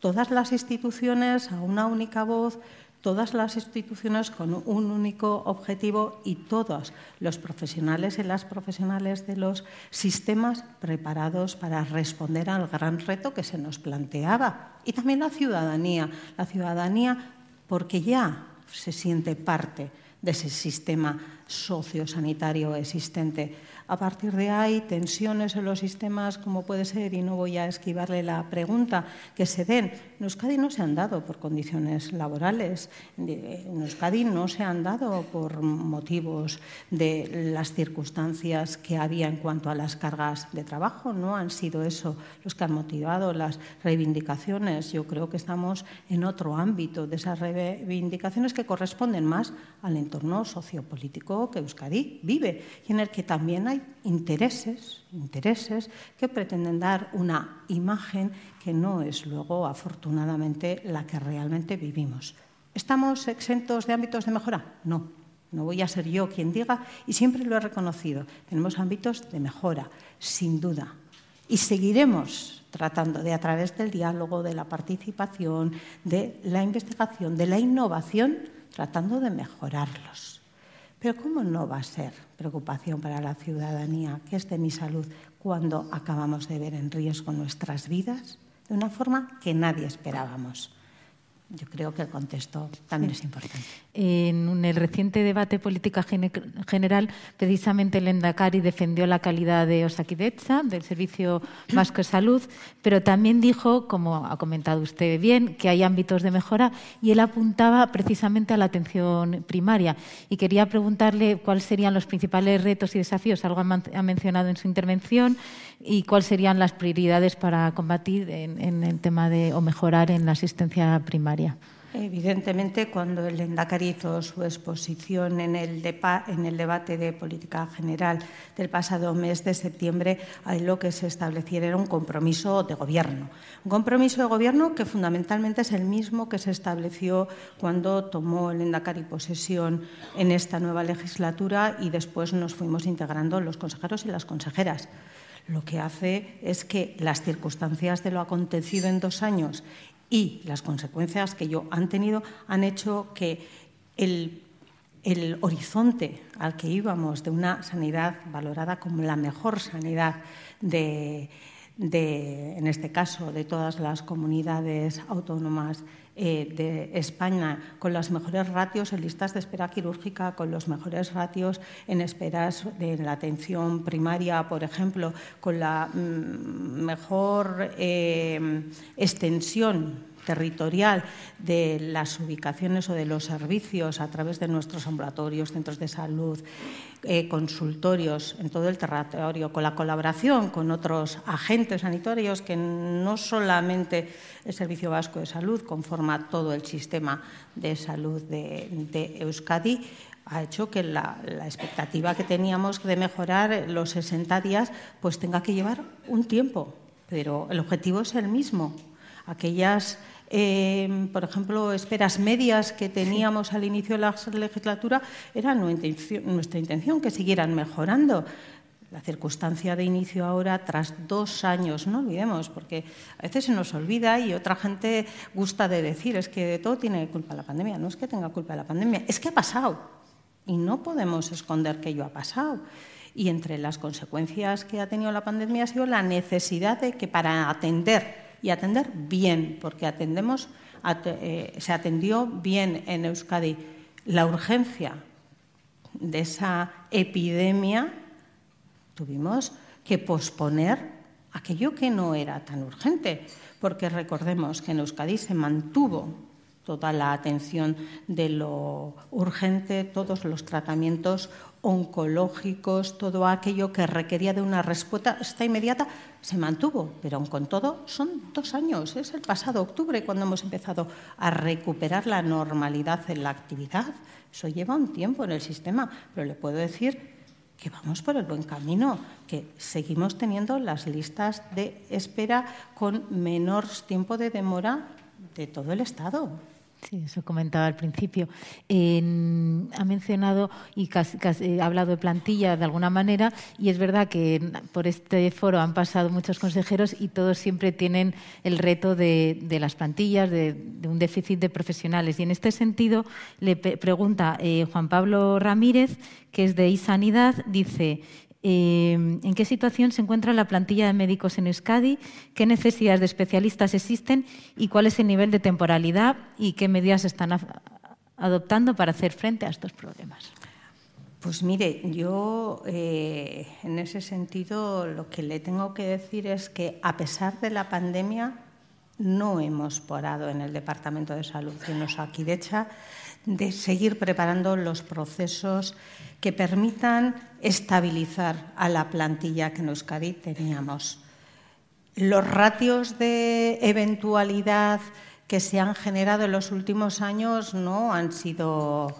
Todas las instituciones a una única voz, todas las instituciones con un único objetivo y todos los profesionales y las profesionales de los sistemas preparados para responder al gran reto que se nos planteaba. Y también la ciudadanía, la ciudadanía porque ya se siente parte de ese sistema sociosanitario existente. A partir de ahí, tensiones en los sistemas, como puede ser, y no voy a esquivarle la pregunta, que se den. En Euskadi no se han dado por condiciones laborales, en Euskadi no se han dado por motivos de las circunstancias que había en cuanto a las cargas de trabajo, no han sido eso los que han motivado las reivindicaciones. Yo creo que estamos en otro ámbito de esas reivindicaciones que corresponden más al entorno sociopolítico que Euskadi vive y en el que también hay intereses, intereses que pretenden dar una imagen que no es luego, afortunadamente, la que realmente vivimos. ¿Estamos exentos de ámbitos de mejora? No, no voy a ser yo quien diga, y siempre lo he reconocido. Tenemos ámbitos de mejora, sin duda. Y seguiremos tratando de, a través del diálogo, de la participación, de la investigación, de la innovación, tratando de mejorarlos. Pero ¿cómo no va a ser preocupación para la ciudadanía que es de mi salud cuando acabamos de ver en riesgo nuestras vidas de una forma que nadie esperábamos? Yo creo que el contexto también es importante. En el reciente debate política general, precisamente el Endacari defendió la calidad de Osakidecha, del Servicio Vasco de Salud, pero también dijo, como ha comentado usted bien, que hay ámbitos de mejora y él apuntaba precisamente a la atención primaria. Y quería preguntarle cuáles serían los principales retos y desafíos, algo ha mencionado en su intervención, y cuáles serían las prioridades para combatir en, el tema de o mejorar en la asistencia primaria. Evidentemente, cuando el Endacari hizo su exposición en el, en el, debate de política general del pasado mes de septiembre, ahí lo que se estableciera era un compromiso de gobierno. Un compromiso de gobierno que fundamentalmente es el mismo que se estableció cuando tomó el Endacari posesión en esta nueva legislatura y después nos fuimos integrando los consejeros y las consejeras lo que hace es que las circunstancias de lo acontecido en dos años y las consecuencias que ello han tenido han hecho que el, horizonte al que íbamos de una sanidad valorada como la mejor sanidad de, en este caso, de todas las comunidades autónomas eh, de España, con las mejores ratios en listas de espera quirúrgica, con los mejores ratios en esperas de la atención primaria, por ejemplo, con la mm, mejor eh, extensión territorial de las ubicaciones o de los servicios a través de nuestros ambulatorios, centros de salud, eh, consultorios en todo el territorio, con la colaboración con otros agentes sanitarios que no solamente el Servicio Vasco de Salud conforma todo el sistema de salud de, Euskadi, ha hecho que la, la, expectativa que teníamos de mejorar los 60 días pues tenga que llevar un tiempo pero el objetivo es el mismo. Aquellas, eh, por ejemplo, esperas medias que teníamos al inicio de la legislatura, era nuestra intención que siguieran mejorando. La circunstancia de inicio ahora, tras dos años, no olvidemos, porque a veces se nos olvida y otra gente gusta de decir, es que todo tiene culpa la pandemia. No es que tenga culpa la pandemia, es que ha pasado. Y no podemos esconder que ello ha pasado. Y entre las consecuencias que ha tenido la pandemia ha sido la necesidad de que para atender, y atender bien, porque atendemos, eh, se atendió bien en Euskadi. La urgencia de esa epidemia, tuvimos que posponer aquello que no era tan urgente, porque recordemos que en Euskadi se mantuvo toda la atención de lo urgente, todos los tratamientos oncológicos, todo aquello que requería de una respuesta inmediata, se mantuvo, pero aun con todo son dos años. Es el pasado octubre cuando hemos empezado a recuperar la normalidad en la actividad. Eso lleva un tiempo en el sistema, pero le puedo decir que vamos por el buen camino, que seguimos teniendo las listas de espera con menor tiempo de demora de todo el Estado. Sí, eso comentaba al principio. ha mencionado y ha hablado de plantilla de alguna manera y es verdad que por este foro han pasado muchos consejeros y todos siempre tienen el reto de, las plantillas, de, un déficit de profesionales. Y en este sentido le pregunta eh, Juan Pablo Ramírez, que es de iSanidad, dice, Em, en qué situación se encuentra la plantilla de médicos en Euskadi, qué necesidades de especialistas existen y cuál es el nivel de temporalidad y qué medidas están adoptando para hacer frente a estos problemas. Pues mire, yo eh, en ese sentido lo que le tengo que decir es que a pesar de la pandemia no hemos parado en el Departamento de Salud en Osakidecha de seguir preparando los procesos que permitan estabilizar a la plantilla que en Euskadi teníamos. Los ratios de eventualidad que se han generado en los últimos años no han sido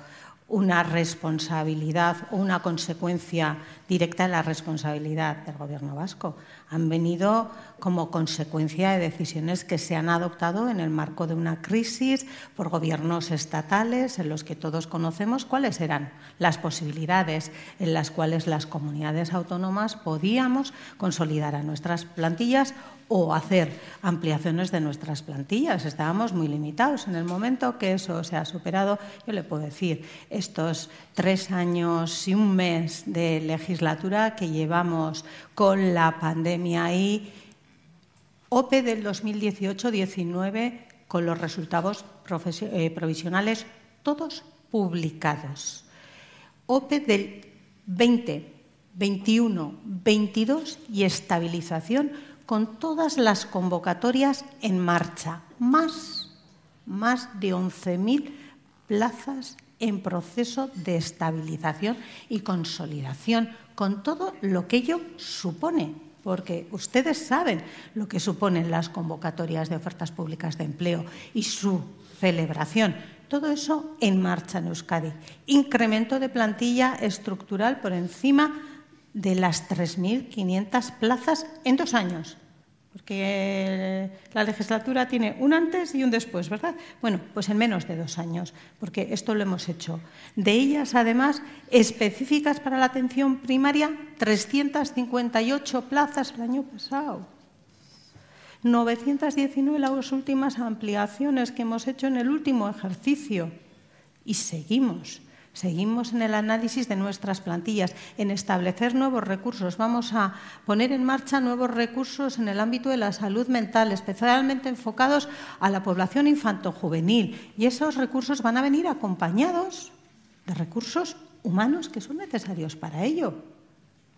una responsabilidad o una consecuencia directa de la responsabilidad del Gobierno vasco. Han venido como consecuencia de decisiones que se han adoptado en el marco de una crisis por gobiernos estatales en los que todos conocemos cuáles eran las posibilidades en las cuales las comunidades autónomas podíamos consolidar a nuestras plantillas o hacer ampliaciones de nuestras plantillas. Estábamos muy limitados. En el momento que eso se ha superado, yo le puedo decir, estos tres años y un mes de legislatura que llevamos con la pandemia ahí, OPE del 2018-19 con los resultados eh, provisionales todos publicados. OPE del 20, 21, 22 y estabilización con todas las convocatorias en marcha, más, más de 11.000 plazas en proceso de estabilización y consolidación, con todo lo que ello supone, porque ustedes saben lo que suponen las convocatorias de ofertas públicas de empleo y su celebración. Todo eso en marcha en Euskadi. Incremento de plantilla estructural por encima de las 3.500 plazas en dos años. Porque la legislatura tiene un antes y un después, ¿verdad? Bueno, pues en menos de dos años, porque esto lo hemos hecho. De ellas, además, específicas para la atención primaria, 358 plazas el año pasado. 919 las últimas ampliaciones que hemos hecho en el último ejercicio. Y seguimos. Seguimos en el análisis de nuestras plantillas, en establecer nuevos recursos. Vamos a poner en marcha nuevos recursos en el ámbito de la salud mental, especialmente enfocados a la población infanto-juvenil. Y esos recursos van a venir acompañados de recursos humanos que son necesarios para ello.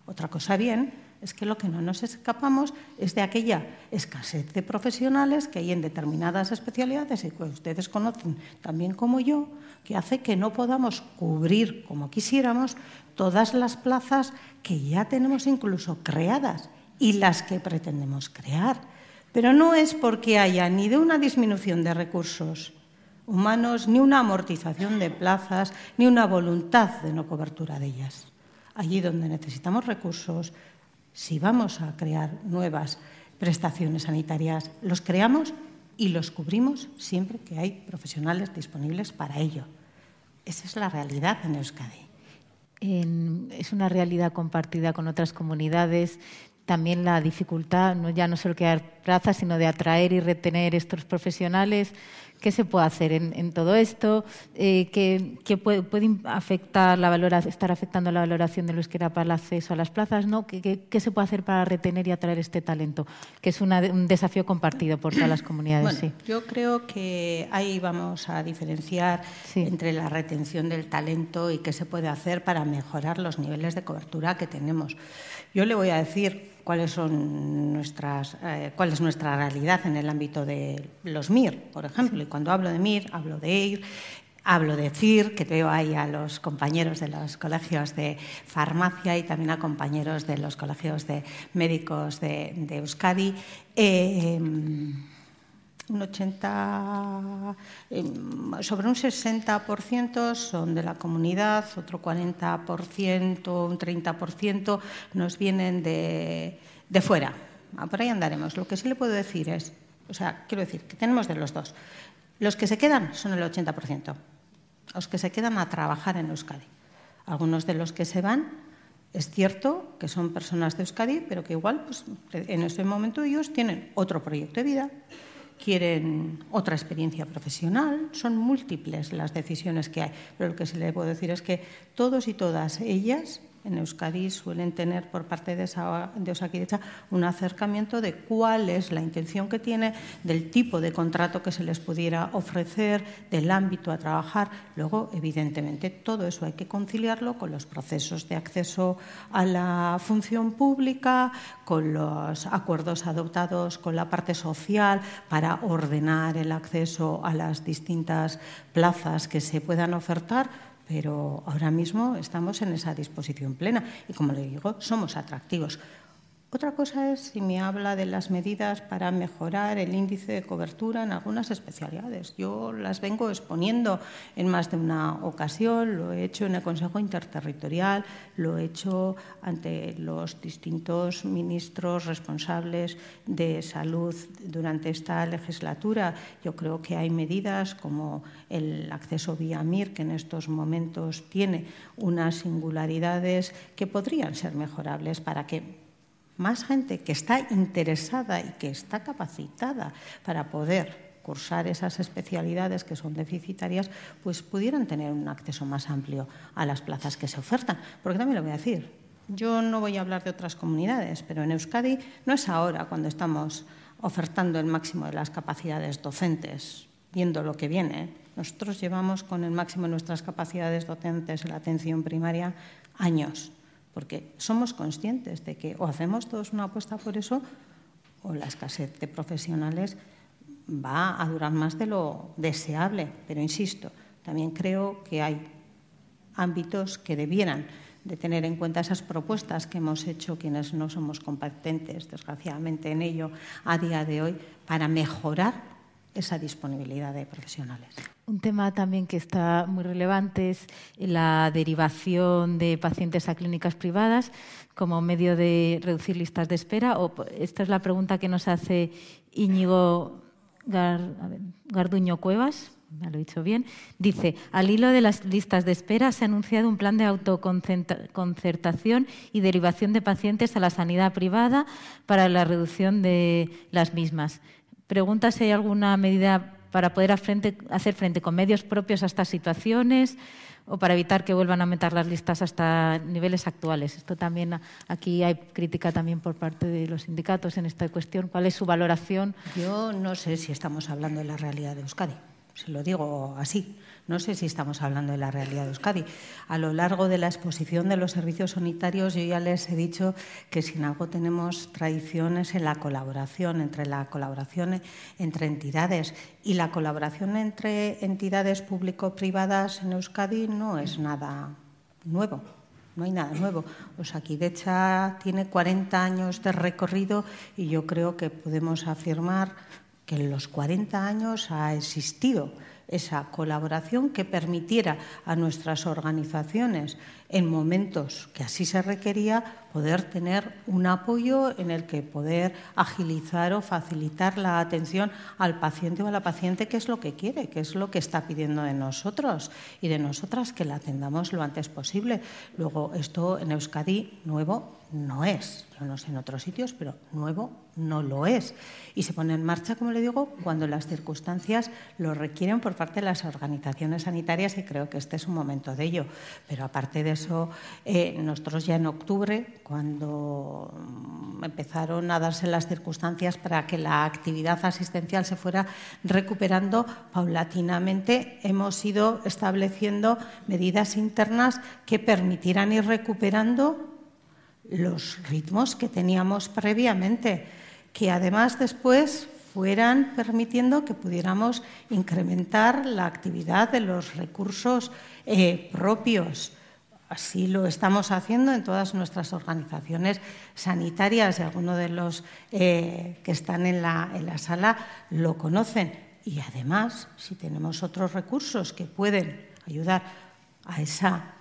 Otra cosa bien es que lo que no nos escapamos es de aquella escasez de profesionales que hay en determinadas especialidades y que ustedes conocen también como yo, que hace que no podamos cubrir como quisiéramos todas las plazas que ya tenemos incluso creadas y las que pretendemos crear. Pero no es porque haya ni de una disminución de recursos humanos, ni una amortización de plazas, ni una voluntad de no cobertura de ellas. Allí donde necesitamos recursos, si vamos a crear nuevas prestaciones sanitarias. Los creamos y los cubrimos siempre que hay profesionales disponibles para ello. Esa es la realidad en Euskadi. es una realidad compartida con otras comunidades. También la dificultad, no, ya no solo quedar plazas, sino de atraer y retener estos profesionales ¿Qué se puede hacer en, todo esto? Eh, ¿Qué, puede, afectar la estar afectando la valoración de los que era para el acceso a las plazas? ¿no? ¿Qué, se puede hacer para retener y atraer este talento? Que es un desafío compartido por todas las comunidades. Bueno, Yo creo que ahí vamos a diferenciar entre la retención del talento y qué se puede hacer para mejorar los niveles de cobertura que tenemos. Yo le voy a decir cuáles son nuestras, eh, cuál es nuestra realidad en el ámbito de los MIR, por ejemplo. Y cuando hablo de MIR, hablo de EIR, hablo de CIR, que veo ahí a los compañeros de los colegios de farmacia y también a compañeros de los colegios de médicos de, Euskadi. Eh, un 80, em, sobre un 60% son de la comunidad, otro 40%, un 30% nos vienen de, de fuera. Ah, por ahí andaremos. Lo que sí le puedo decir es, o sea, quiero decir que tenemos de los dos. Los que se quedan son el 80%, los que se quedan a trabajar en Euskadi. Algunos de los que se van es cierto que son personas de Euskadi, pero que igual pues, en ese momento ellos tienen otro proyecto de vida, quieren otra experiencia profesional, son múltiples las decisiones que hay, pero lo que se le puedo decir es que todos y todas ellas en Euskadi suelen tener por parte de, esa, de Osakidecha un acercamiento de cuál es la intención que tiene, del tipo de contrato que se les pudiera ofrecer, del ámbito a trabajar. Luego, evidentemente, todo eso hay que conciliarlo con los procesos de acceso a la función pública, con los acuerdos adoptados con la parte social para ordenar el acceso a las distintas plazas que se puedan ofertar pero ahora mismo estamos en esa disposición plena y, como le digo, somos atractivos. Otra cosa es si me habla de las medidas para mejorar el índice de cobertura en algunas especialidades. Yo las vengo exponiendo en más de una ocasión, lo he hecho en el Consejo Interterritorial, lo he hecho ante los distintos ministros responsables de salud durante esta legislatura. Yo creo que hay medidas como el acceso vía MIR, que en estos momentos tiene unas singularidades que podrían ser mejorables para que más gente que está interesada y que está capacitada para poder cursar esas especialidades que son deficitarias, pues pudieran tener un acceso más amplio a las plazas que se ofertan. Porque también lo voy a decir, yo no voy a hablar de otras comunidades, pero en Euskadi no es ahora cuando estamos ofertando el máximo de las capacidades docentes, viendo lo que viene. Nosotros llevamos con el máximo de nuestras capacidades docentes en la atención primaria años porque somos conscientes de que o hacemos todos una apuesta por eso o la escasez de profesionales va a durar más de lo deseable. Pero insisto, también creo que hay ámbitos que debieran de tener en cuenta esas propuestas que hemos hecho quienes no somos competentes, desgraciadamente, en ello a día de hoy, para mejorar esa disponibilidad de profesionales. Un tema también que está muy relevante es la derivación de pacientes a clínicas privadas como medio de reducir listas de espera. Esta es la pregunta que nos hace Íñigo Garduño Cuevas. Me lo he dicho bien. Dice, al hilo de las listas de espera se ha anunciado un plan de autoconcertación y derivación de pacientes a la sanidad privada para la reducción de las mismas. Pregunta si hay alguna medida para poder hacer frente con medios propios a estas situaciones o para evitar que vuelvan a aumentar las listas hasta niveles actuales. Esto también aquí hay crítica también por parte de los sindicatos en esta cuestión. ¿Cuál es su valoración? Yo no sé si estamos hablando de la realidad de Euskadi. Se lo digo así. No sé si estamos hablando de la realidad de Euskadi. A lo largo de la exposición de los servicios sanitarios, yo ya les he dicho que sin algo tenemos tradiciones en la colaboración, entre la colaboración entre entidades y la colaboración entre entidades público-privadas en Euskadi no es nada nuevo. No hay nada nuevo. Osakidecha tiene 40 años de recorrido y yo creo que podemos afirmar que en los 40 años ha existido esa colaboración que permitiera a nuestras organizaciones en momentos que así se requería, poder tener un apoyo en el que poder agilizar o facilitar la atención al paciente o a la paciente, que es lo que quiere, que es lo que está pidiendo de nosotros y de nosotras, que la atendamos lo antes posible. Luego, esto en Euskadi nuevo no es. Yo no sé en otros sitios, pero nuevo no lo es. Y se pone en marcha, como le digo, cuando las circunstancias lo requieren por parte de las organizaciones sanitarias y creo que este es un momento de ello. Pero aparte de eso, eh, nosotros ya en octubre, cuando empezaron a darse las circunstancias para que la actividad asistencial se fuera recuperando, paulatinamente hemos ido estableciendo medidas internas que permitieran ir recuperando los ritmos que teníamos previamente, que además después fueran permitiendo que pudiéramos incrementar la actividad de los recursos eh, propios. Así lo estamos haciendo en todas nuestras organizaciones sanitarias y algunos de los eh, que están en la, en la sala lo conocen. Y además, si tenemos otros recursos que pueden ayudar a esa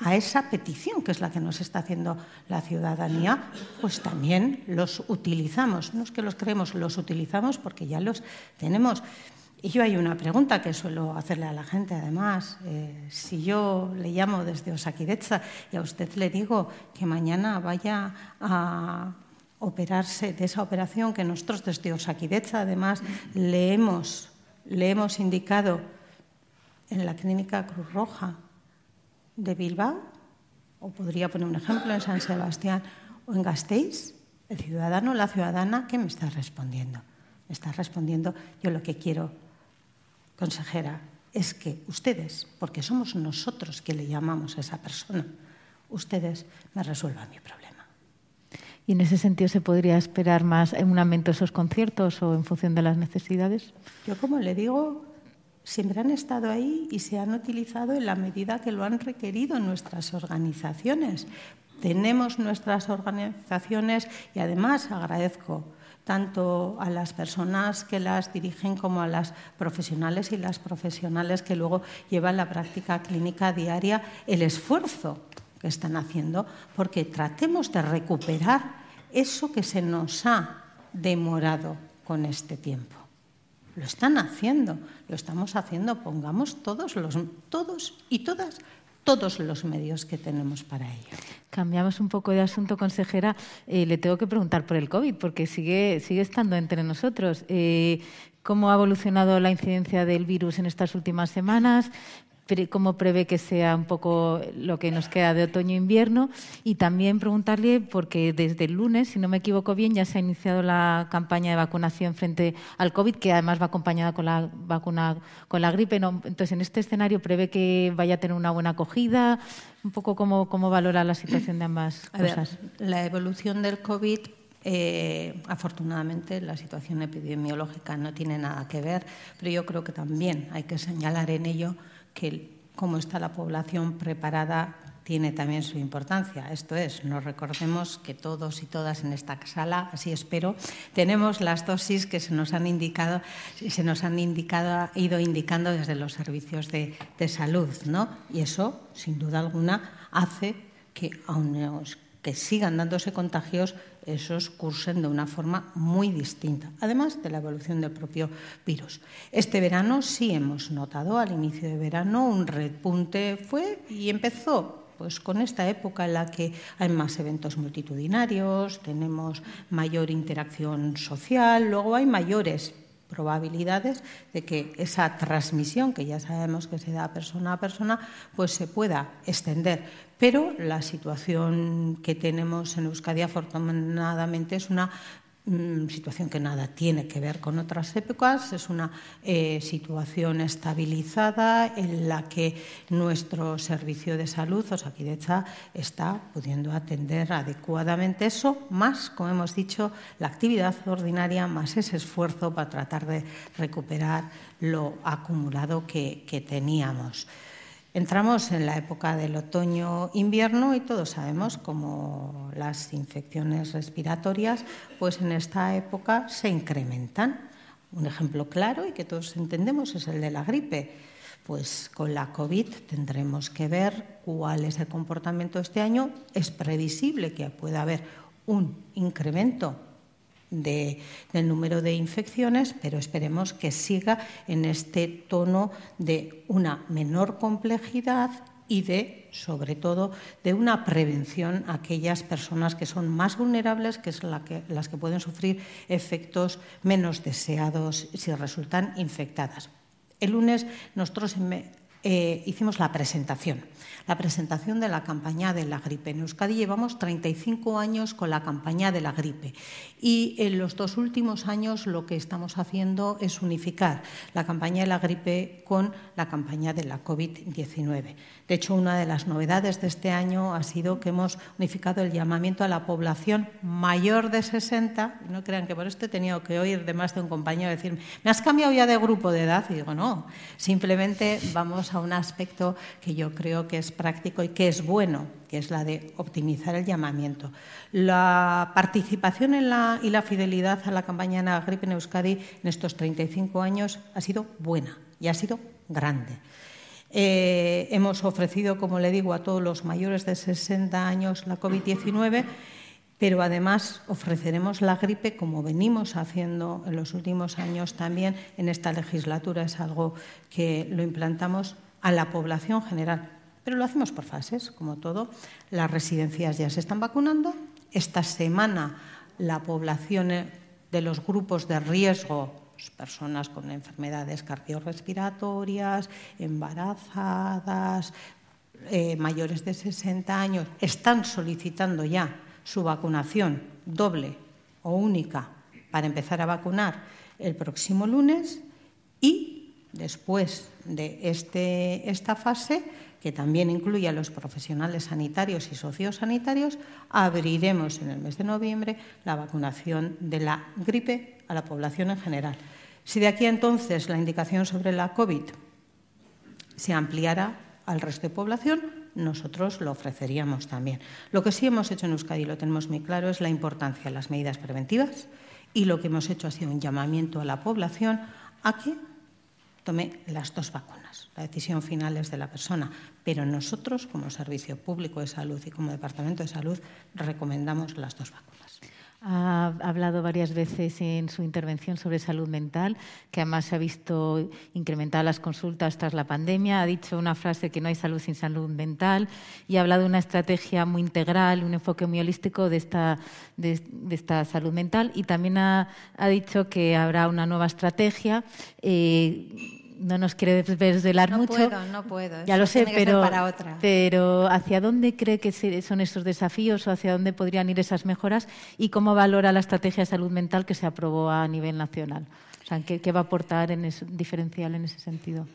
a esa petición que es la que nos está haciendo la ciudadanía, pues también los utilizamos. No es que los creemos, los utilizamos porque ya los tenemos. Y yo hay una pregunta que suelo hacerle a la gente, además. Eh, si yo le llamo desde Osakidecha y a usted le digo que mañana vaya a operarse de esa operación que nosotros desde Osakidecha, además, le hemos, le hemos indicado en la clínica Cruz Roja, de Bilbao, o podría poner un ejemplo en San Sebastián o en Gasteiz, el ciudadano la ciudadana, ¿qué me está respondiendo? Me está respondiendo, yo lo que quiero, consejera, es que ustedes, porque somos nosotros que le llamamos a esa persona, ustedes me resuelvan mi problema. ¿Y en ese sentido se podría esperar más en un aumento de esos conciertos o en función de las necesidades? Yo, como le digo, siempre han estado ahí y se han utilizado en la medida que lo han requerido nuestras organizaciones. Tenemos nuestras organizaciones y además agradezco tanto a las personas que las dirigen como a las profesionales y las profesionales que luego llevan la práctica clínica diaria, el esfuerzo que están haciendo, porque tratemos de recuperar eso que se nos ha demorado con este tiempo. Lo están haciendo, lo estamos haciendo. Pongamos todos, los, todos y todas todos los medios que tenemos para ello. Cambiamos un poco de asunto, consejera. Eh, le tengo que preguntar por el COVID, porque sigue, sigue estando entre nosotros. Eh, ¿Cómo ha evolucionado la incidencia del virus en estas últimas semanas? Cómo prevé que sea un poco lo que nos queda de otoño-invierno y también preguntarle, porque desde el lunes, si no me equivoco bien, ya se ha iniciado la campaña de vacunación frente al COVID, que además va acompañada con la vacuna con la gripe. Entonces, en este escenario, ¿prevé que vaya a tener una buena acogida? Un poco cómo, cómo valora la situación de ambas cosas. la evolución del COVID eh, afortunadamente, la situación epidemiológica no tiene nada que ver, pero yo creo que también hay que señalar en ello que cómo está la población preparada tiene también su importancia. Esto es, nos recordemos que todos y todas en esta sala, así espero, tenemos las dosis que se nos han indicado, se nos han indicado, ido indicando desde los servicios de, de salud, ¿no? Y eso, sin duda alguna, hace que, aun que sigan dándose contagios, esos cursen de una forma muy distinta, además de la evolución del propio virus. Este verano sí hemos notado al inicio de verano un repunte, fue y empezó pues con esta época en la que hay más eventos multitudinarios, tenemos mayor interacción social, luego hay mayores probabilidades de que esa transmisión, que ya sabemos que se da persona a persona, pues se pueda extender. Pero la situación que tenemos en Euskadi afortunadamente es una situación que nada tiene que ver con otras épocas, es una eh, situación estabilizada en la que nuestro servicio de salud, Osakidecha, está pudiendo atender adecuadamente eso, más, como hemos dicho, la actividad ordinaria, más ese esfuerzo para tratar de recuperar lo acumulado que teníamos. Entramos en la época del otoño-invierno y todos sabemos cómo las infecciones respiratorias, pues en esta época se incrementan. Un ejemplo claro y que todos entendemos es el de la gripe. Pues con la COVID tendremos que ver cuál es el comportamiento este año. Es previsible que pueda haber un incremento del número de infecciones, pero esperemos que siga en este tono de una menor complejidad y de, sobre todo, de una prevención a aquellas personas que son más vulnerables, que son las que pueden sufrir efectos menos deseados si resultan infectadas. El lunes nosotros eh, hicimos la presentación, la presentación de la campaña de la gripe. En Euskadi llevamos 35 años con la campaña de la gripe y en los dos últimos años lo que estamos haciendo es unificar la campaña de la gripe con la campaña de la COVID-19. De hecho, una de las novedades de este año ha sido que hemos unificado el llamamiento a la población mayor de 60. No crean que por esto he tenido que oír de más de un compañero decir, ¿me has cambiado ya de grupo de edad? Y digo, no, simplemente vamos a un aspecto que yo creo que es práctico y que es bueno, que es la de optimizar el llamamiento. La participación en la, y la fidelidad a la campaña de la gripe en Euskadi en estos 35 años ha sido buena y ha sido grande. Eh, hemos ofrecido, como le digo, a todos los mayores de 60 años la COVID-19, pero además ofreceremos la gripe como venimos haciendo en los últimos años también en esta legislatura. Es algo que lo implantamos a la población general, pero lo hacemos por fases, como todo. Las residencias ya se están vacunando. Esta semana la población de los grupos de riesgo personas con enfermedades cardiorrespiratorias, embarazadas, eh, mayores de 60 años, están solicitando ya su vacunación doble o única para empezar a vacunar el próximo lunes y después de este, esta fase, que también incluye a los profesionales sanitarios y sociosanitarios, abriremos en el mes de noviembre la vacunación de la gripe a la población en general. Si de aquí a entonces la indicación sobre la COVID se ampliara al resto de población, nosotros lo ofreceríamos también. Lo que sí hemos hecho en Euskadi, lo tenemos muy claro, es la importancia de las medidas preventivas y lo que hemos hecho ha sido un llamamiento a la población a que tome las dos vacunas. La decisión final es de la persona, pero nosotros, como Servicio Público de Salud y como Departamento de Salud, recomendamos las dos vacunas. Ha hablado varias veces en su intervención sobre salud mental, que además se ha visto incrementar las consultas tras la pandemia. Ha dicho una frase que no hay salud sin salud mental y ha hablado de una estrategia muy integral, un enfoque muy holístico de esta, de, esta salud mental. Y también ha, ha, dicho que habrá una nueva estrategia. Eh, no nos quiere desvelar no mucho. Puedo, no puedo. Ya lo sé, pero, pero ¿hacia dónde cree que son esos desafíos o hacia dónde podrían ir esas mejoras y cómo valora la estrategia de salud mental que se aprobó a nivel nacional? O sea, ¿qué, qué va a aportar en ese, diferencial en ese sentido?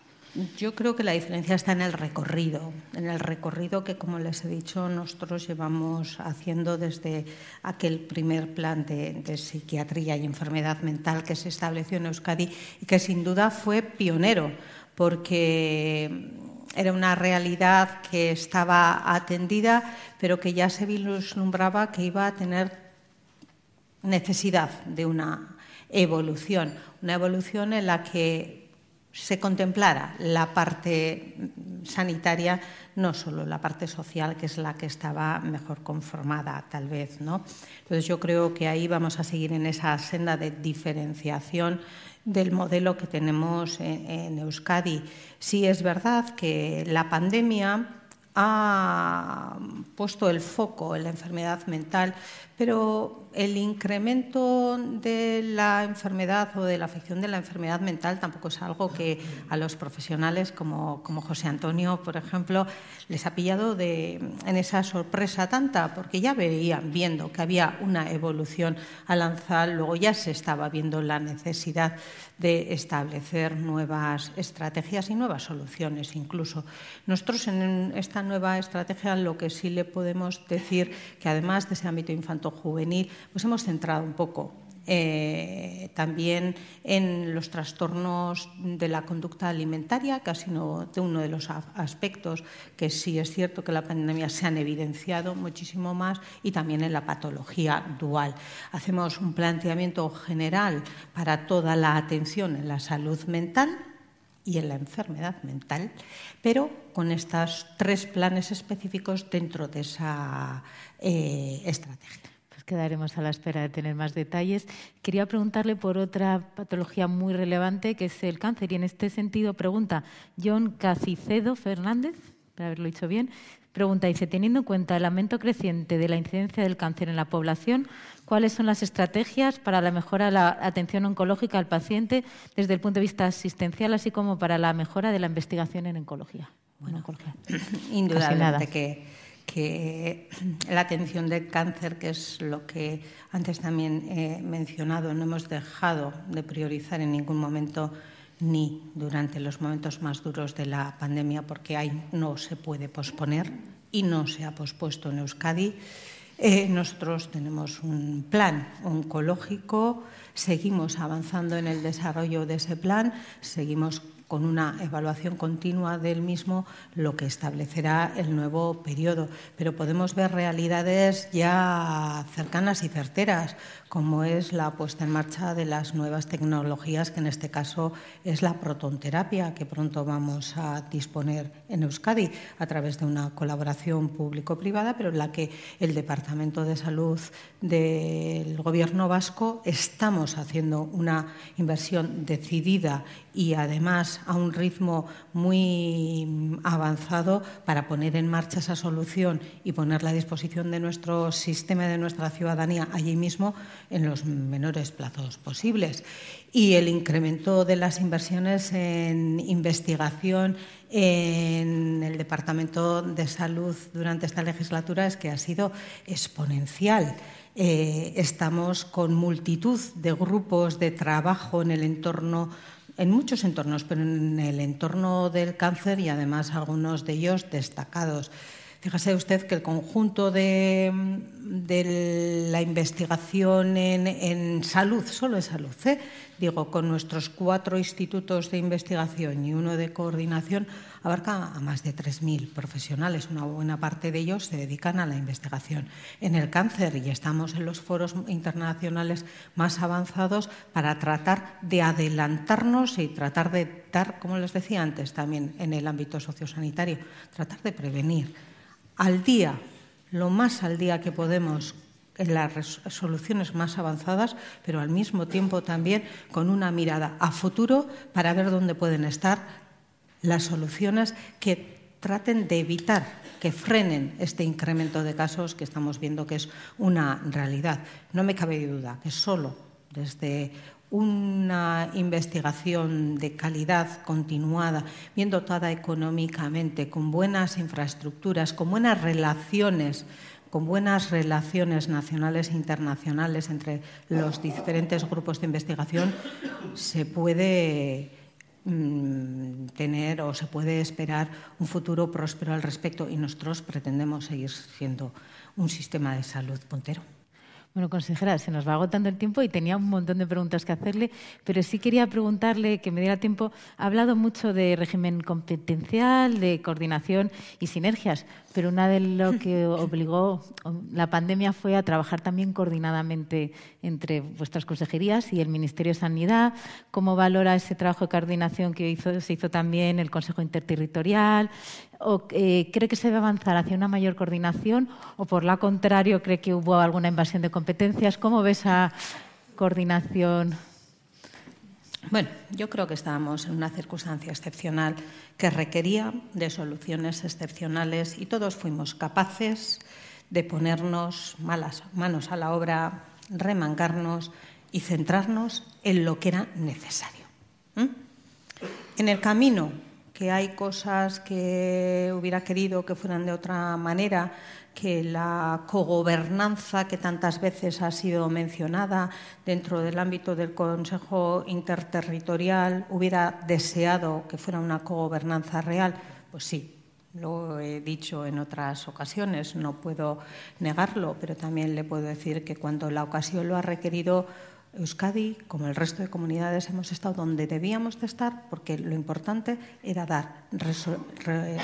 Yo creo que la diferencia está en el recorrido, en el recorrido que, como les he dicho, nosotros llevamos haciendo desde aquel primer plan de, psiquiatría y enfermedad mental que se estableció en Euskadi y que sin duda fue pionero, porque era una realidad que estaba atendida, pero que ya se vislumbraba que iba a tener necesidad de una evolución, una evolución en la que se contemplara la parte sanitaria, no solo la parte social, que es la que estaba mejor conformada, tal vez. ¿no? Entonces, yo creo que ahí vamos a seguir en esa senda de diferenciación del modelo que tenemos en, Euskadi. Sí es verdad que la pandemia ha puesto el foco en la enfermedad mental, pero el incremento de la enfermedad o de la afección de la enfermedad mental tampoco es algo que a los profesionales como, José Antonio, por ejemplo, les ha pillado de, en esa sorpresa tanta, porque ya veían viendo que había una evolución al lanzar, luego ya se estaba viendo la necesidad de establecer nuevas estrategias y nuevas soluciones incluso. Nosotros en esta nueva estrategia lo que sí le podemos decir que además de ese ámbito infanto-juvenil, pues hemos centrado un poco eh, también en los trastornos de la conducta alimentaria, casi no uno de los aspectos que sí es cierto que la pandemia se han evidenciado muchísimo más, y también en la patología dual. Hacemos un planteamiento general para toda la atención en la salud mental y en la enfermedad mental, pero con estos tres planes específicos dentro de esa eh, estrategia. Quedaremos a la espera de tener más detalles. Quería preguntarle por otra patología muy relevante que es el cáncer y en este sentido pregunta John Cacicedo Fernández, para haberlo dicho bien, Pregunta, dice, teniendo en cuenta el aumento creciente de la incidencia del cáncer en la población, ¿cuáles son las estrategias para la mejora de la atención oncológica al paciente desde el punto de vista asistencial, así como para la mejora de la investigación en oncología? Bueno, indudablemente que, que la atención del cáncer, que es lo que antes también he mencionado, no hemos dejado de priorizar en ningún momento ni durante los momentos más duros de la pandemia, porque ahí no se puede posponer y no se ha pospuesto en Euskadi. Eh, nosotros tenemos un plan oncológico, seguimos avanzando en el desarrollo de ese plan, seguimos con una evaluación continua del mismo, lo que establecerá el nuevo periodo. Pero podemos ver realidades ya cercanas y certeras, como es la puesta en marcha de las nuevas tecnologías, que en este caso es la protonterapia, que pronto vamos a disponer en Euskadi a través de una colaboración público-privada, pero en la que el Departamento de Salud del Gobierno vasco estamos haciendo una inversión decidida y además a un ritmo muy avanzado para poner en marcha esa solución y ponerla a disposición de nuestro sistema de nuestra ciudadanía allí mismo en los menores plazos posibles. Y el incremento de las inversiones en investigación en el Departamento de Salud durante esta legislatura es que ha sido exponencial. Eh, estamos con multitud de grupos de trabajo en el entorno en muchos entornos, pero en el entorno del cáncer y además algunos de ellos destacados. Fíjese usted que el conjunto de, la investigación en, salud, solo en salud, ¿eh? digo, con nuestros cuatro institutos de investigación y uno de coordinación, abarca a más de 3.000 profesionales. Una buena parte de ellos se dedican a la investigación en el cáncer y estamos en los foros internacionales más avanzados para tratar de adelantarnos y tratar de dar, como les decía antes, también en el ámbito sociosanitario, tratar de prevenir al día, lo más al día que podemos en las soluciones más avanzadas, pero al mismo tiempo también con una mirada a futuro para ver dónde pueden estar las soluciones que traten de evitar que frenen este incremento de casos que estamos viendo que es una realidad. No me cabe duda que solo desde una investigación de calidad continuada, bien dotada económicamente, con buenas infraestructuras, con buenas relaciones, con buenas relaciones nacionales e internacionales entre los diferentes grupos de investigación, se puede mm, tener o se puede esperar un futuro próspero al respecto y nosotros pretendemos seguir siendo un sistema de salud puntero. Bueno, consejera, se nos va agotando el tiempo y tenía un montón de preguntas que hacerle, pero sí quería preguntarle, que me diera tiempo, ha hablado mucho de régimen competencial, de coordinación y sinergias, pero una de lo que obligó la pandemia fue a trabajar también coordinadamente entre vuestras consejerías y el Ministerio de Sanidad. ¿Cómo valora ese trabajo de coordinación que se hizo también el Consejo Interterritorial? ¿O eh, cree que se debe avanzar hacia una mayor coordinación o, por lo contrario, cree que hubo alguna invasión de competencias? ¿Cómo ve esa coordinación? Bueno, yo creo que estábamos en una circunstancia excepcional que requería de soluciones excepcionales y todos fuimos capaces de ponernos malas manos a la obra, remangarnos y centrarnos en lo que era necesario. En el camino que hay cosas que hubiera querido que fueran de otra manera, que la cogobernanza que tantas veces ha sido mencionada dentro del ámbito del Consejo Interterritorial hubiera deseado que fuera una cogobernanza real, pues sí, lo he dicho en otras ocasiones, no puedo negarlo, pero también le puedo decir que cuando la ocasión lo ha requerido, Euskadi, como el resto de comunidades, hemos estado donde debíamos de estar porque lo importante era dar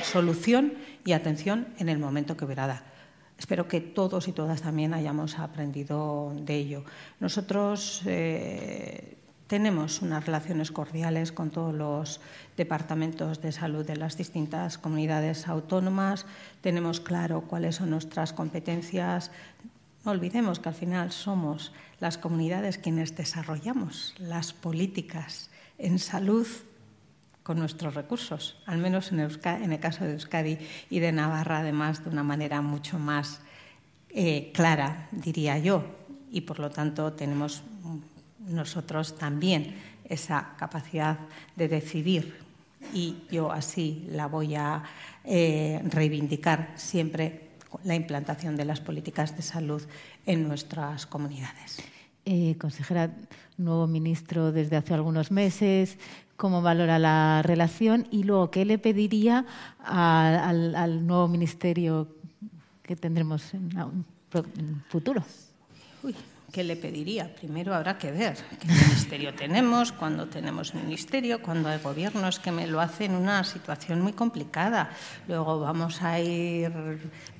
solución y atención en el momento que hubiera dar. Espero que todos y todas también hayamos aprendido de ello. Nosotros eh, tenemos unas relaciones cordiales con todos los departamentos de salud de las distintas comunidades autónomas, tenemos claro cuáles son nuestras competencias. No olvidemos que al final somos las comunidades quienes desarrollamos las políticas en salud con nuestros recursos, al menos en, el caso de Euskadi y de Navarra, además, de una manera mucho más eh, clara, diría yo, y por lo tanto tenemos nosotros también esa capacidad de decidir y yo así la voy a eh, reivindicar siempre la implantación de las políticas de salud en nuestras comunidades. Eh, consejera, nuevo ministro desde hace algunos meses, ¿cómo valora la relación? Y luego, ¿qué le pediría al, nuevo ministerio que tendremos en un futuro? Uy, ¿qué le pediría? Primero habrá que ver qué ministerio tenemos, cuándo tenemos ministerio, cuando hay gobiernos que me lo hacen en una situación muy complicada. Luego vamos a ir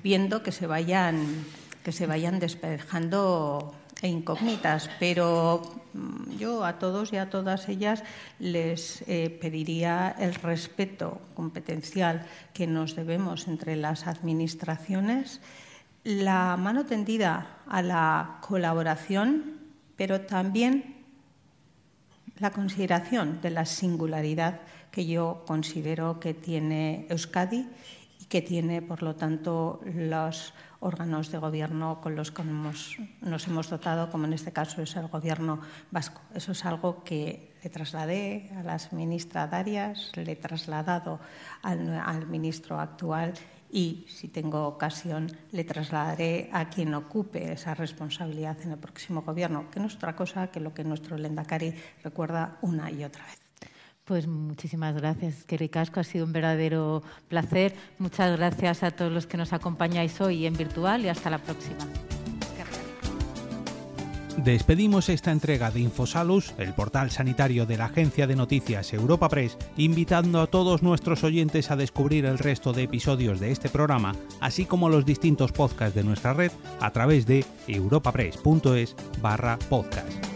viendo que se vayan, que se vayan despejando e incógnitas, pero mm, yo a todos y a todas ellas les eh, pediría el respeto competencial que nos debemos entre las administraciones la mano tendida a la colaboración, pero también la consideración de la singularidad que yo considero que tiene Euskadi que tiene, por lo tanto, los órganos de gobierno con los que nos hemos dotado, como en este caso es el gobierno vasco. Eso es algo que le trasladé a las ministras Darias, le he trasladado al ministro actual y, si tengo ocasión, le trasladaré a quien ocupe esa responsabilidad en el próximo gobierno, que no es otra cosa que lo que nuestro Lendakari recuerda una y otra vez. Pues muchísimas gracias, que ricasco, ha sido un verdadero placer. Muchas gracias a todos los que nos acompañáis hoy en virtual y hasta la próxima. Despedimos esta entrega de Infosalus, el portal sanitario de la agencia de noticias Europa Press, invitando a todos nuestros oyentes a descubrir el resto de episodios de este programa, así como los distintos podcasts de nuestra red a través de europapress.es barra podcast.